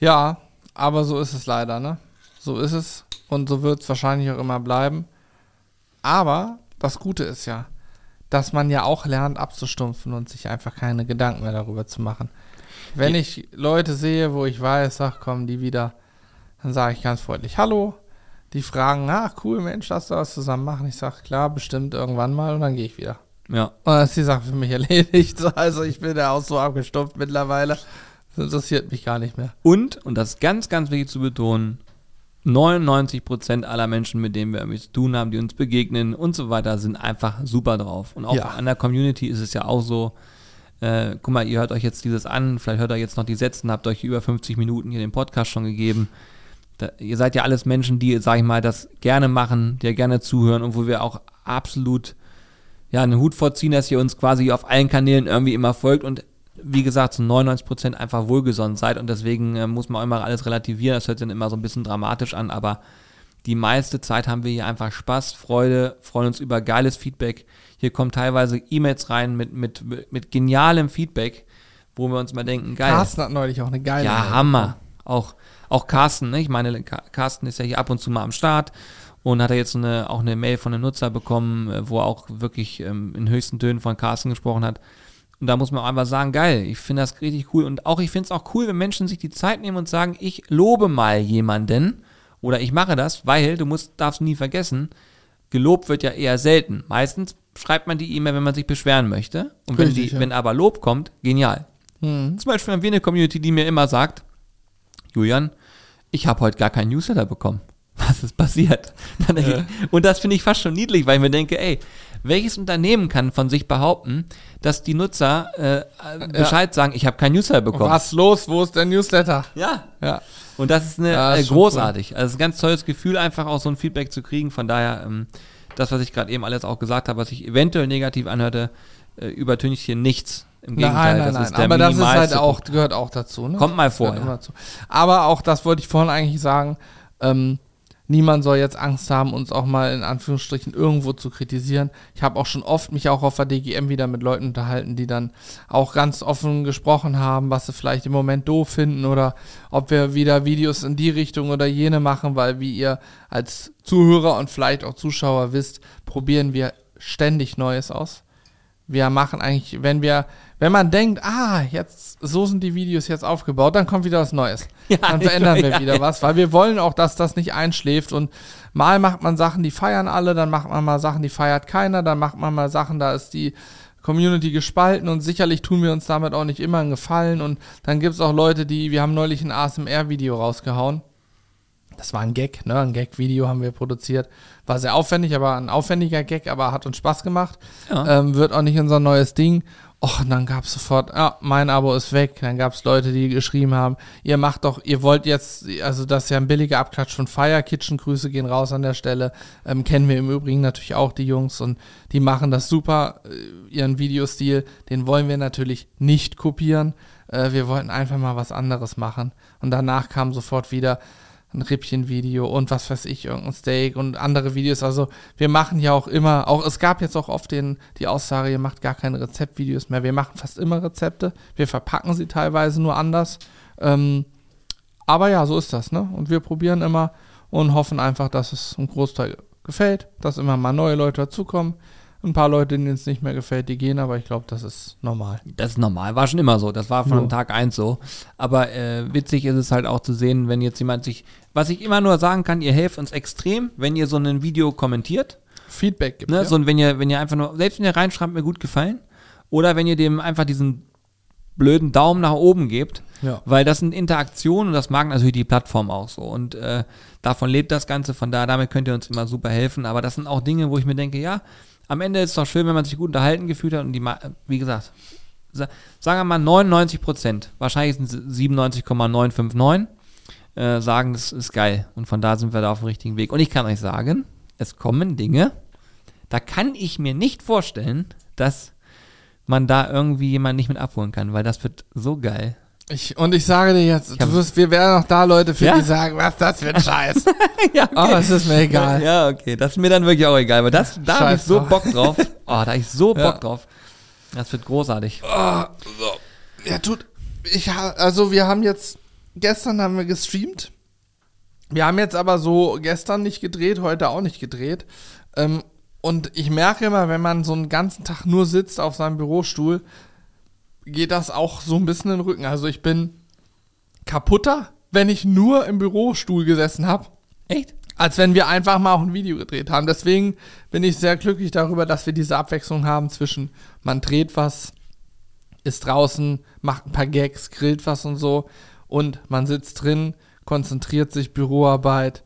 Ja, aber so ist es leider, ne? So ist es und so wird es wahrscheinlich auch immer bleiben. Aber das Gute ist ja, dass man ja auch lernt abzustumpfen und sich einfach keine Gedanken mehr darüber zu machen. Wenn Ja. ich Leute sehe, wo ich weiß, ach komm, die wieder, dann sage ich ganz freundlich Hallo. Die fragen, ach cool, Mensch, lass da was zusammen machen. Ich sage, klar, bestimmt irgendwann mal und dann gehe ich wieder. Ja. Und dann ist die Sache für mich erledigt. (laughs) Also ich bin ja auch so abgestumpft mittlerweile. Das interessiert mich gar nicht mehr. Und, und das ist ganz, ganz wichtig zu betonen, 99% aller Menschen, mit denen wir irgendwie zu tun haben, die uns begegnen und so weiter, sind einfach super drauf. Und auch Ja. an der Community ist es ja auch so, äh, guck mal, ihr hört euch jetzt dieses an, vielleicht hört ihr jetzt noch die Sätze, habt euch über 50 Minuten hier den Podcast schon gegeben. Da, ihr seid ja alles Menschen, die, sag ich mal, das gerne machen, die ja gerne zuhören und wo wir auch absolut ja, einen Hut vorziehen, dass ihr uns quasi auf allen Kanälen irgendwie immer folgt und wie gesagt, zu 99% einfach wohlgesonnen seid und deswegen äh, muss man auch immer alles relativieren. Das hört sich dann immer so ein bisschen dramatisch an, aber die meiste Zeit haben wir hier einfach Spaß, Freude, freuen uns über geiles Feedback. Hier kommen teilweise E-Mails rein mit, mit, mit genialem Feedback, wo wir uns mal denken, geil. Carsten hat neulich auch eine geile. Ja, Hammer. Auch, auch Carsten, ne? Ich meine, Carsten ist ja hier ab und zu mal am Start und hat er jetzt eine, auch eine Mail von einem Nutzer bekommen, äh, wo er auch wirklich ähm, in höchsten Tönen von Carsten gesprochen hat. Und da muss man auch einfach sagen, geil, ich finde das richtig cool. Und auch, ich finde es auch cool, wenn Menschen sich die Zeit nehmen und sagen, ich lobe mal jemanden oder ich mache das, weil du musst, darfst nie vergessen, gelobt wird ja eher selten. Meistens schreibt man die E-Mail, wenn man sich beschweren möchte. Und wenn, die, ja. wenn aber Lob kommt, genial. Mhm. Zum Beispiel haben wir eine Community, die mir immer sagt, Julian, ich habe heute gar keinen Newsletter bekommen. (laughs) Was ist passiert? (laughs) Ich, und das finde ich fast schon niedlich, weil ich mir denke, ey, welches Unternehmen kann von sich behaupten, dass die Nutzer äh, äh, Bescheid sagen, ich habe keinen Newsletter bekommen? Was los? Wo ist der Newsletter? Ja. Ja. Und das ist eine Ja, äh, ist großartig. Also es ist ein ganz tolles Gefühl, einfach auch so ein Feedback zu kriegen. Von daher, ähm, das, was ich gerade eben alles auch gesagt habe, was ich eventuell negativ anhörte, äh, übertönigt hier nichts. Im Gegenteil, nein, nein, das nein. Aber das ist halt auch, gehört auch dazu. Ne? Kommt mal vor, ja. Aber auch das wollte ich vorhin eigentlich sagen. Ähm, niemand soll jetzt Angst haben, uns auch mal in Anführungsstrichen irgendwo zu kritisieren. Ich habe auch schon oft mich auch auf der DGM wieder mit Leuten unterhalten, die dann auch ganz offen gesprochen haben, was sie vielleicht im Moment doof finden oder ob wir wieder Videos in die Richtung oder jene machen, weil wie ihr als Zuhörer und vielleicht auch Zuschauer wisst, probieren wir ständig Neues aus. Wir machen eigentlich, wenn wir, wenn man denkt, ah, jetzt, so sind die Videos jetzt aufgebaut, dann kommt wieder was Neues. (laughs) Ja, dann verändern wir ja, wieder ja. was, weil wir wollen auch, dass das nicht einschläft und mal macht man Sachen, die feiern alle, dann macht man mal Sachen, die feiert keiner, dann macht man mal Sachen, da ist die Community gespalten und sicherlich tun wir uns damit auch nicht immer einen Gefallen und dann gibt es auch Leute, die, wir haben neulich ein ASMR-Video rausgehauen. Das war ein Gag, ne? Ein Gag-Video haben wir produziert. War sehr aufwendig, aber ein aufwendiger Gag, aber hat uns Spaß gemacht. Ja. Ähm, wird auch nicht unser neues Ding. Och, und dann gab es sofort, ja, mein Abo ist weg. Dann gab es Leute, die geschrieben haben, ihr macht doch, ihr wollt jetzt, also das ist ja ein billiger Abklatsch von Fire Kitchen. Grüße gehen raus an der Stelle. Ähm, kennen wir im Übrigen natürlich auch die Jungs und die machen das super, äh, ihren Videostil. Den wollen wir natürlich nicht kopieren. Äh, wir wollten einfach mal was anderes machen. Und danach kam sofort wieder, ein Rippchen-Video und was weiß ich, irgendein Steak und andere Videos. Also wir machen ja auch immer, auch es gab jetzt auch oft den, die Aussage, ihr macht gar keine Rezeptvideos mehr. Wir machen fast immer Rezepte. Wir verpacken sie teilweise nur anders. Ähm, aber ja, so ist das, ne? Und wir probieren immer und hoffen einfach, dass es einem Großteil gefällt, dass immer mal neue Leute dazukommen. Ein paar Leute, denen es nicht mehr gefällt, die gehen, aber ich glaube, das ist normal. Das ist normal, war schon immer so. Das war von Ja. Tag eins so. Aber äh, witzig ist es halt auch zu sehen, wenn jetzt jemand sich, was ich immer nur sagen kann, ihr helft uns extrem, wenn ihr so ein Video kommentiert. Feedback gibt Ne? ja. So, wenn ihr, wenn ihr einfach nur, selbst wenn ihr reinschreibt, mir gut gefallen, oder wenn ihr dem einfach diesen blöden Daumen nach oben gebt, Ja. weil das sind Interaktionen und das mag natürlich die Plattform auch so. Und äh, davon lebt das Ganze, von daher, damit könnt ihr uns immer super helfen. Aber das sind auch Dinge, wo ich mir denke, ja, am Ende ist es doch schön, wenn man sich gut unterhalten gefühlt hat und die, wie gesagt, sa- sagen wir mal 99 Prozent, wahrscheinlich sind es 97,959, äh, sagen, das ist geil. Und von da sind wir da auf dem richtigen Weg. Und ich kann euch sagen, es kommen Dinge, da kann ich mir nicht vorstellen, dass man da irgendwie jemanden nicht mit abholen kann, weil das wird so geil. Ich, und ich sage dir jetzt, wirst, wir werden auch da Leute finden, Ja? die sagen, was das für ein Scheiß. (laughs) ja, Aber es ist mir egal. Ja, okay. Das ist mir dann wirklich auch egal, weil das, da habe ich Scheiß so. Bock drauf. (laughs) Oh, da habe ich so Ja. Bock drauf. Das wird großartig. Ah, so. Ja, tut. Ich also wir haben jetzt, gestern haben wir gestreamt. Wir haben jetzt aber so gestern nicht gedreht, heute auch nicht gedreht. Ähm, und ich merke immer, wenn man so einen ganzen Tag nur sitzt auf seinem Bürostuhl, geht das auch so ein bisschen in den Rücken. Also ich bin kaputter, wenn ich nur im Bürostuhl gesessen habe, Echt? als wenn wir einfach mal auch ein Video gedreht haben. Deswegen bin ich sehr glücklich darüber, dass wir diese Abwechslung haben zwischen man dreht was, ist draußen, macht ein paar Gags, grillt was und so und man sitzt drin, konzentriert sich, Büroarbeit,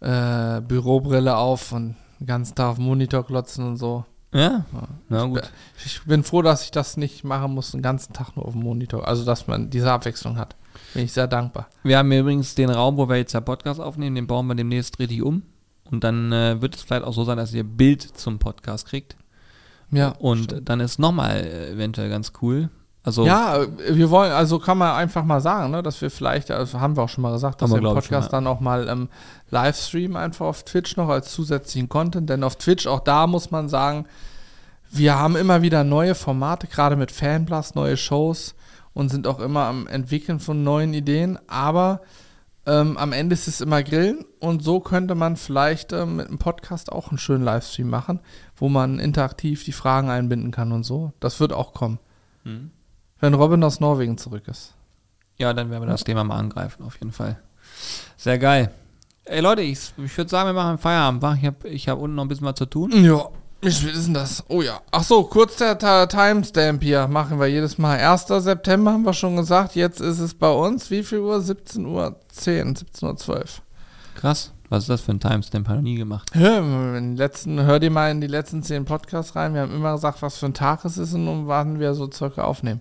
äh, Bürobrille auf und ganzen Tag auf Monitor klotzen und so. Ja. Na gut. Ich bin froh, dass ich das nicht machen muss, den ganzen Tag nur auf dem Monitor. Also, dass man diese Abwechslung hat. Bin ich sehr dankbar. Wir haben übrigens den Raum, wo wir jetzt der Podcast aufnehmen, den bauen wir demnächst richtig um. Und dann äh, wird es vielleicht auch so sein, dass ihr Bild zum Podcast kriegt. Ja. Und dann ist nochmal äh, eventuell ganz cool. Also, Ja, wir wollen, also kann man einfach mal sagen, ne, dass wir vielleicht, also haben wir auch schon mal gesagt, dass wir, im Podcast schon, dann auch mal ähm, Livestream einfach auf Twitch noch als zusätzlichen Content, denn auf Twitch, auch da muss man sagen, wir haben immer wieder neue Formate, gerade mit Fanblast, neue Shows und sind auch immer am entwickeln von neuen Ideen, aber ähm, am Ende ist es immer Grillen und so könnte man vielleicht ähm, mit einem Podcast auch einen schönen Livestream machen, wo man interaktiv die Fragen einbinden kann und so. Das wird auch kommen. Mhm. Wenn Robin aus Norwegen zurück ist. ja, dann werden wir das Thema mal angreifen, auf jeden Fall. Sehr geil. Ey Leute, ich, ich würde sagen, wir machen Feierabend. wa? Ich habe ich hab unten noch ein bisschen was zu tun. Ja. Wie spät ist denn das? Oh ja. Ach so, kurz der Ta- Timestamp hier. Machen wir jedes Mal. 1. September haben wir schon gesagt. Jetzt ist es bei uns. Wie viel Uhr? 17 Uhr 10, 17 Uhr 12. Krass. Was ist das für ein Timestamp? Habe ich noch nie gemacht. Hör, in den letzten, hör dir mal in die letzten 10 Podcasts rein. Wir haben immer gesagt, was für ein Tag es ist und um wann wir so circa aufnehmen.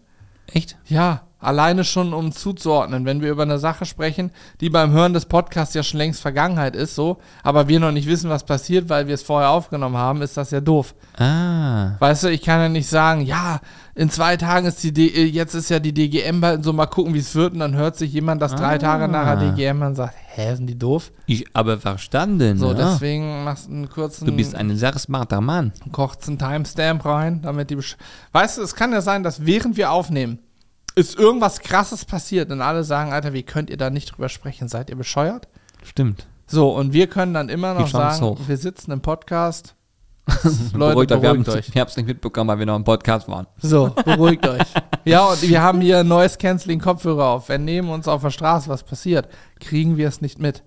Echt? Ja, alleine schon um zuzuordnen, wenn wir über eine Sache sprechen, die beim Hören des Podcasts ja schon längst Vergangenheit ist, so, aber wir noch nicht wissen, was passiert, weil wir es vorher aufgenommen haben, ist das ja doof. Ah. Weißt du, ich kann ja nicht sagen, ja, in zwei Tagen ist die, D äh, jetzt ist ja die DGM bald, so mal gucken, wie es wird, und dann hört sich jemand das drei Ah. Tage nach der DGM und sagt, hä, sind die doof? Ich aber verstanden. So, ja. deswegen machst du einen kurzen, Du bist ein sehr smarter Mann. kochst einen Timestamp rein, damit die, besch- weißt du, es kann ja sein, dass während wir aufnehmen, ist irgendwas krasses passiert und alle sagen, Alter, wie könnt ihr da nicht drüber sprechen? Seid ihr bescheuert? Stimmt. So, und wir können dann immer noch sagen, hoch. wir sitzen im Podcast. Leute, beruhigt euch. Wir beruhigt haben euch. ich hab's nicht mitbekommen, weil wir noch im Podcast waren. So, beruhigt (laughs) euch. Ja, und wir haben hier Noise Canceling Kopfhörer auf. Wenn neben uns auf der Straße was passiert, kriegen wir es nicht mit.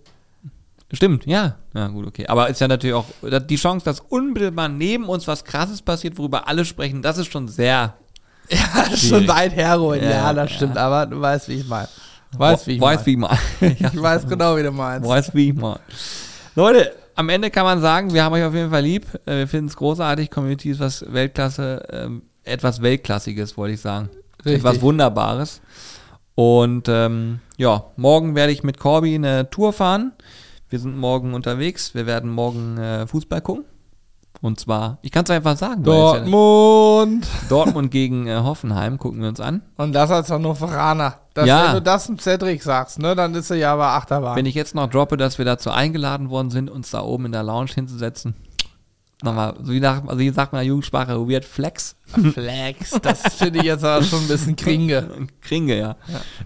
Stimmt, ja. Ja, gut, okay. Aber ist ja natürlich auch die Chance, dass unmittelbar neben uns was Krasses passiert, worüber alle sprechen, das ist schon sehr. (laughs) Ja, Schwierig. schon weit herholen. Ja, Ja, das ja. stimmt. Aber du weißt, wie ich meine. Weißt, wie ich weiß, meine. wie ich mal. (laughs) Ich weiß genau, wie du meinst. weiß, wie ich mal. Leute, am Ende kann man sagen, wir haben euch auf jeden Fall lieb. Äh, Wir finden es großartig. Community ist was Weltklasse, ähm, etwas Weltklassiges, wollte ich sagen. Richtig. Etwas Wunderbares. Und ähm, ja, morgen werde ich mit Corby eine Tour fahren. Wir sind morgen unterwegs. Wir werden morgen äh, Fußball gucken. Und zwar, ich kann es einfach sagen. es ja- Dortmund. Dortmund gegen äh, Hoffenheim gucken wir uns an. Und das als Hannoveraner. Das, Ja. Wenn du das dem Cedric sagst, ne, dann ist er ja aber Achterbahn. Wenn ich jetzt noch droppe, dass wir dazu eingeladen worden sind, uns da oben in der Lounge hinzusetzen. Nochmal, so wie, nach, also wie sagt man in der Jugendsprache, weird flex. Flex, das finde ich jetzt aber schon ein bisschen kringe. (laughs) Kringe, ja.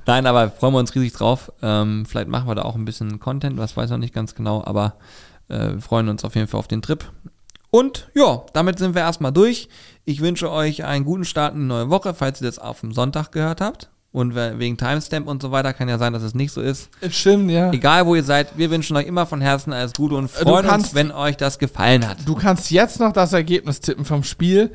Nein, aber freuen wir uns riesig drauf. Ähm, vielleicht machen wir da auch ein bisschen Content, was weiß ich noch nicht ganz genau, aber äh, wir freuen uns auf jeden Fall auf den Trip. Und ja, damit sind wir erstmal durch. Ich wünsche euch einen guten Start in die neue Woche, falls ihr das auf dem Sonntag gehört habt. Und we- wegen Timestamp und so weiter kann ja sein, dass es nicht so ist. Stimmt, ja. Egal wo ihr seid, wir wünschen euch immer von Herzen alles Gute und freuen uns, kannst- wenn euch das gefallen hat. Du kannst jetzt noch das Ergebnis tippen vom Spiel,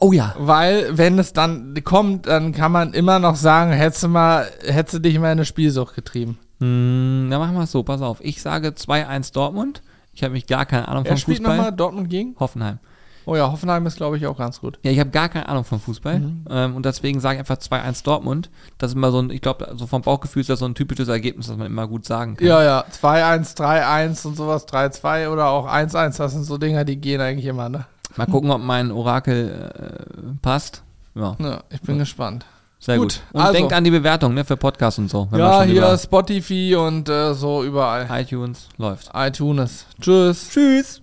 Oh ja. weil wenn es dann kommt, dann kann man immer noch sagen, hättest du mal, hättest du dich mal in eine Spielsucht getrieben. Hm, dann machen wir es so, pass auf. Ich sage 2-1 Dortmund. Ich habe mich gar keine Ahnung Wer vom spielt Fußball. nochmal Dortmund gegen? Hoffenheim. Oh ja, Hoffenheim ist, glaube ich, auch ganz gut. Ja, ich habe gar keine Ahnung vom Fußball. Mhm. Ähm, und deswegen sage ich einfach 2-1 Dortmund. Das ist immer so ein, ich glaube, so vom Bauchgefühl ist das so ein typisches Ergebnis, das man immer gut sagen kann. Ja, ja, 2-1, 3-1 und sowas, 3-2 oder auch 1-1, das sind so Dinger, die gehen eigentlich immer, ne? Mal gucken, ob mein Orakel äh, passt. Ja, Ja, ich bin gespannt. Sehr gut. Gut, Und also- denkt an die Bewertung ne, für Podcasts und so. ja, hier Spotify und äh, so überall. iTunes läuft. iTunes. Tschüss. Tschüss.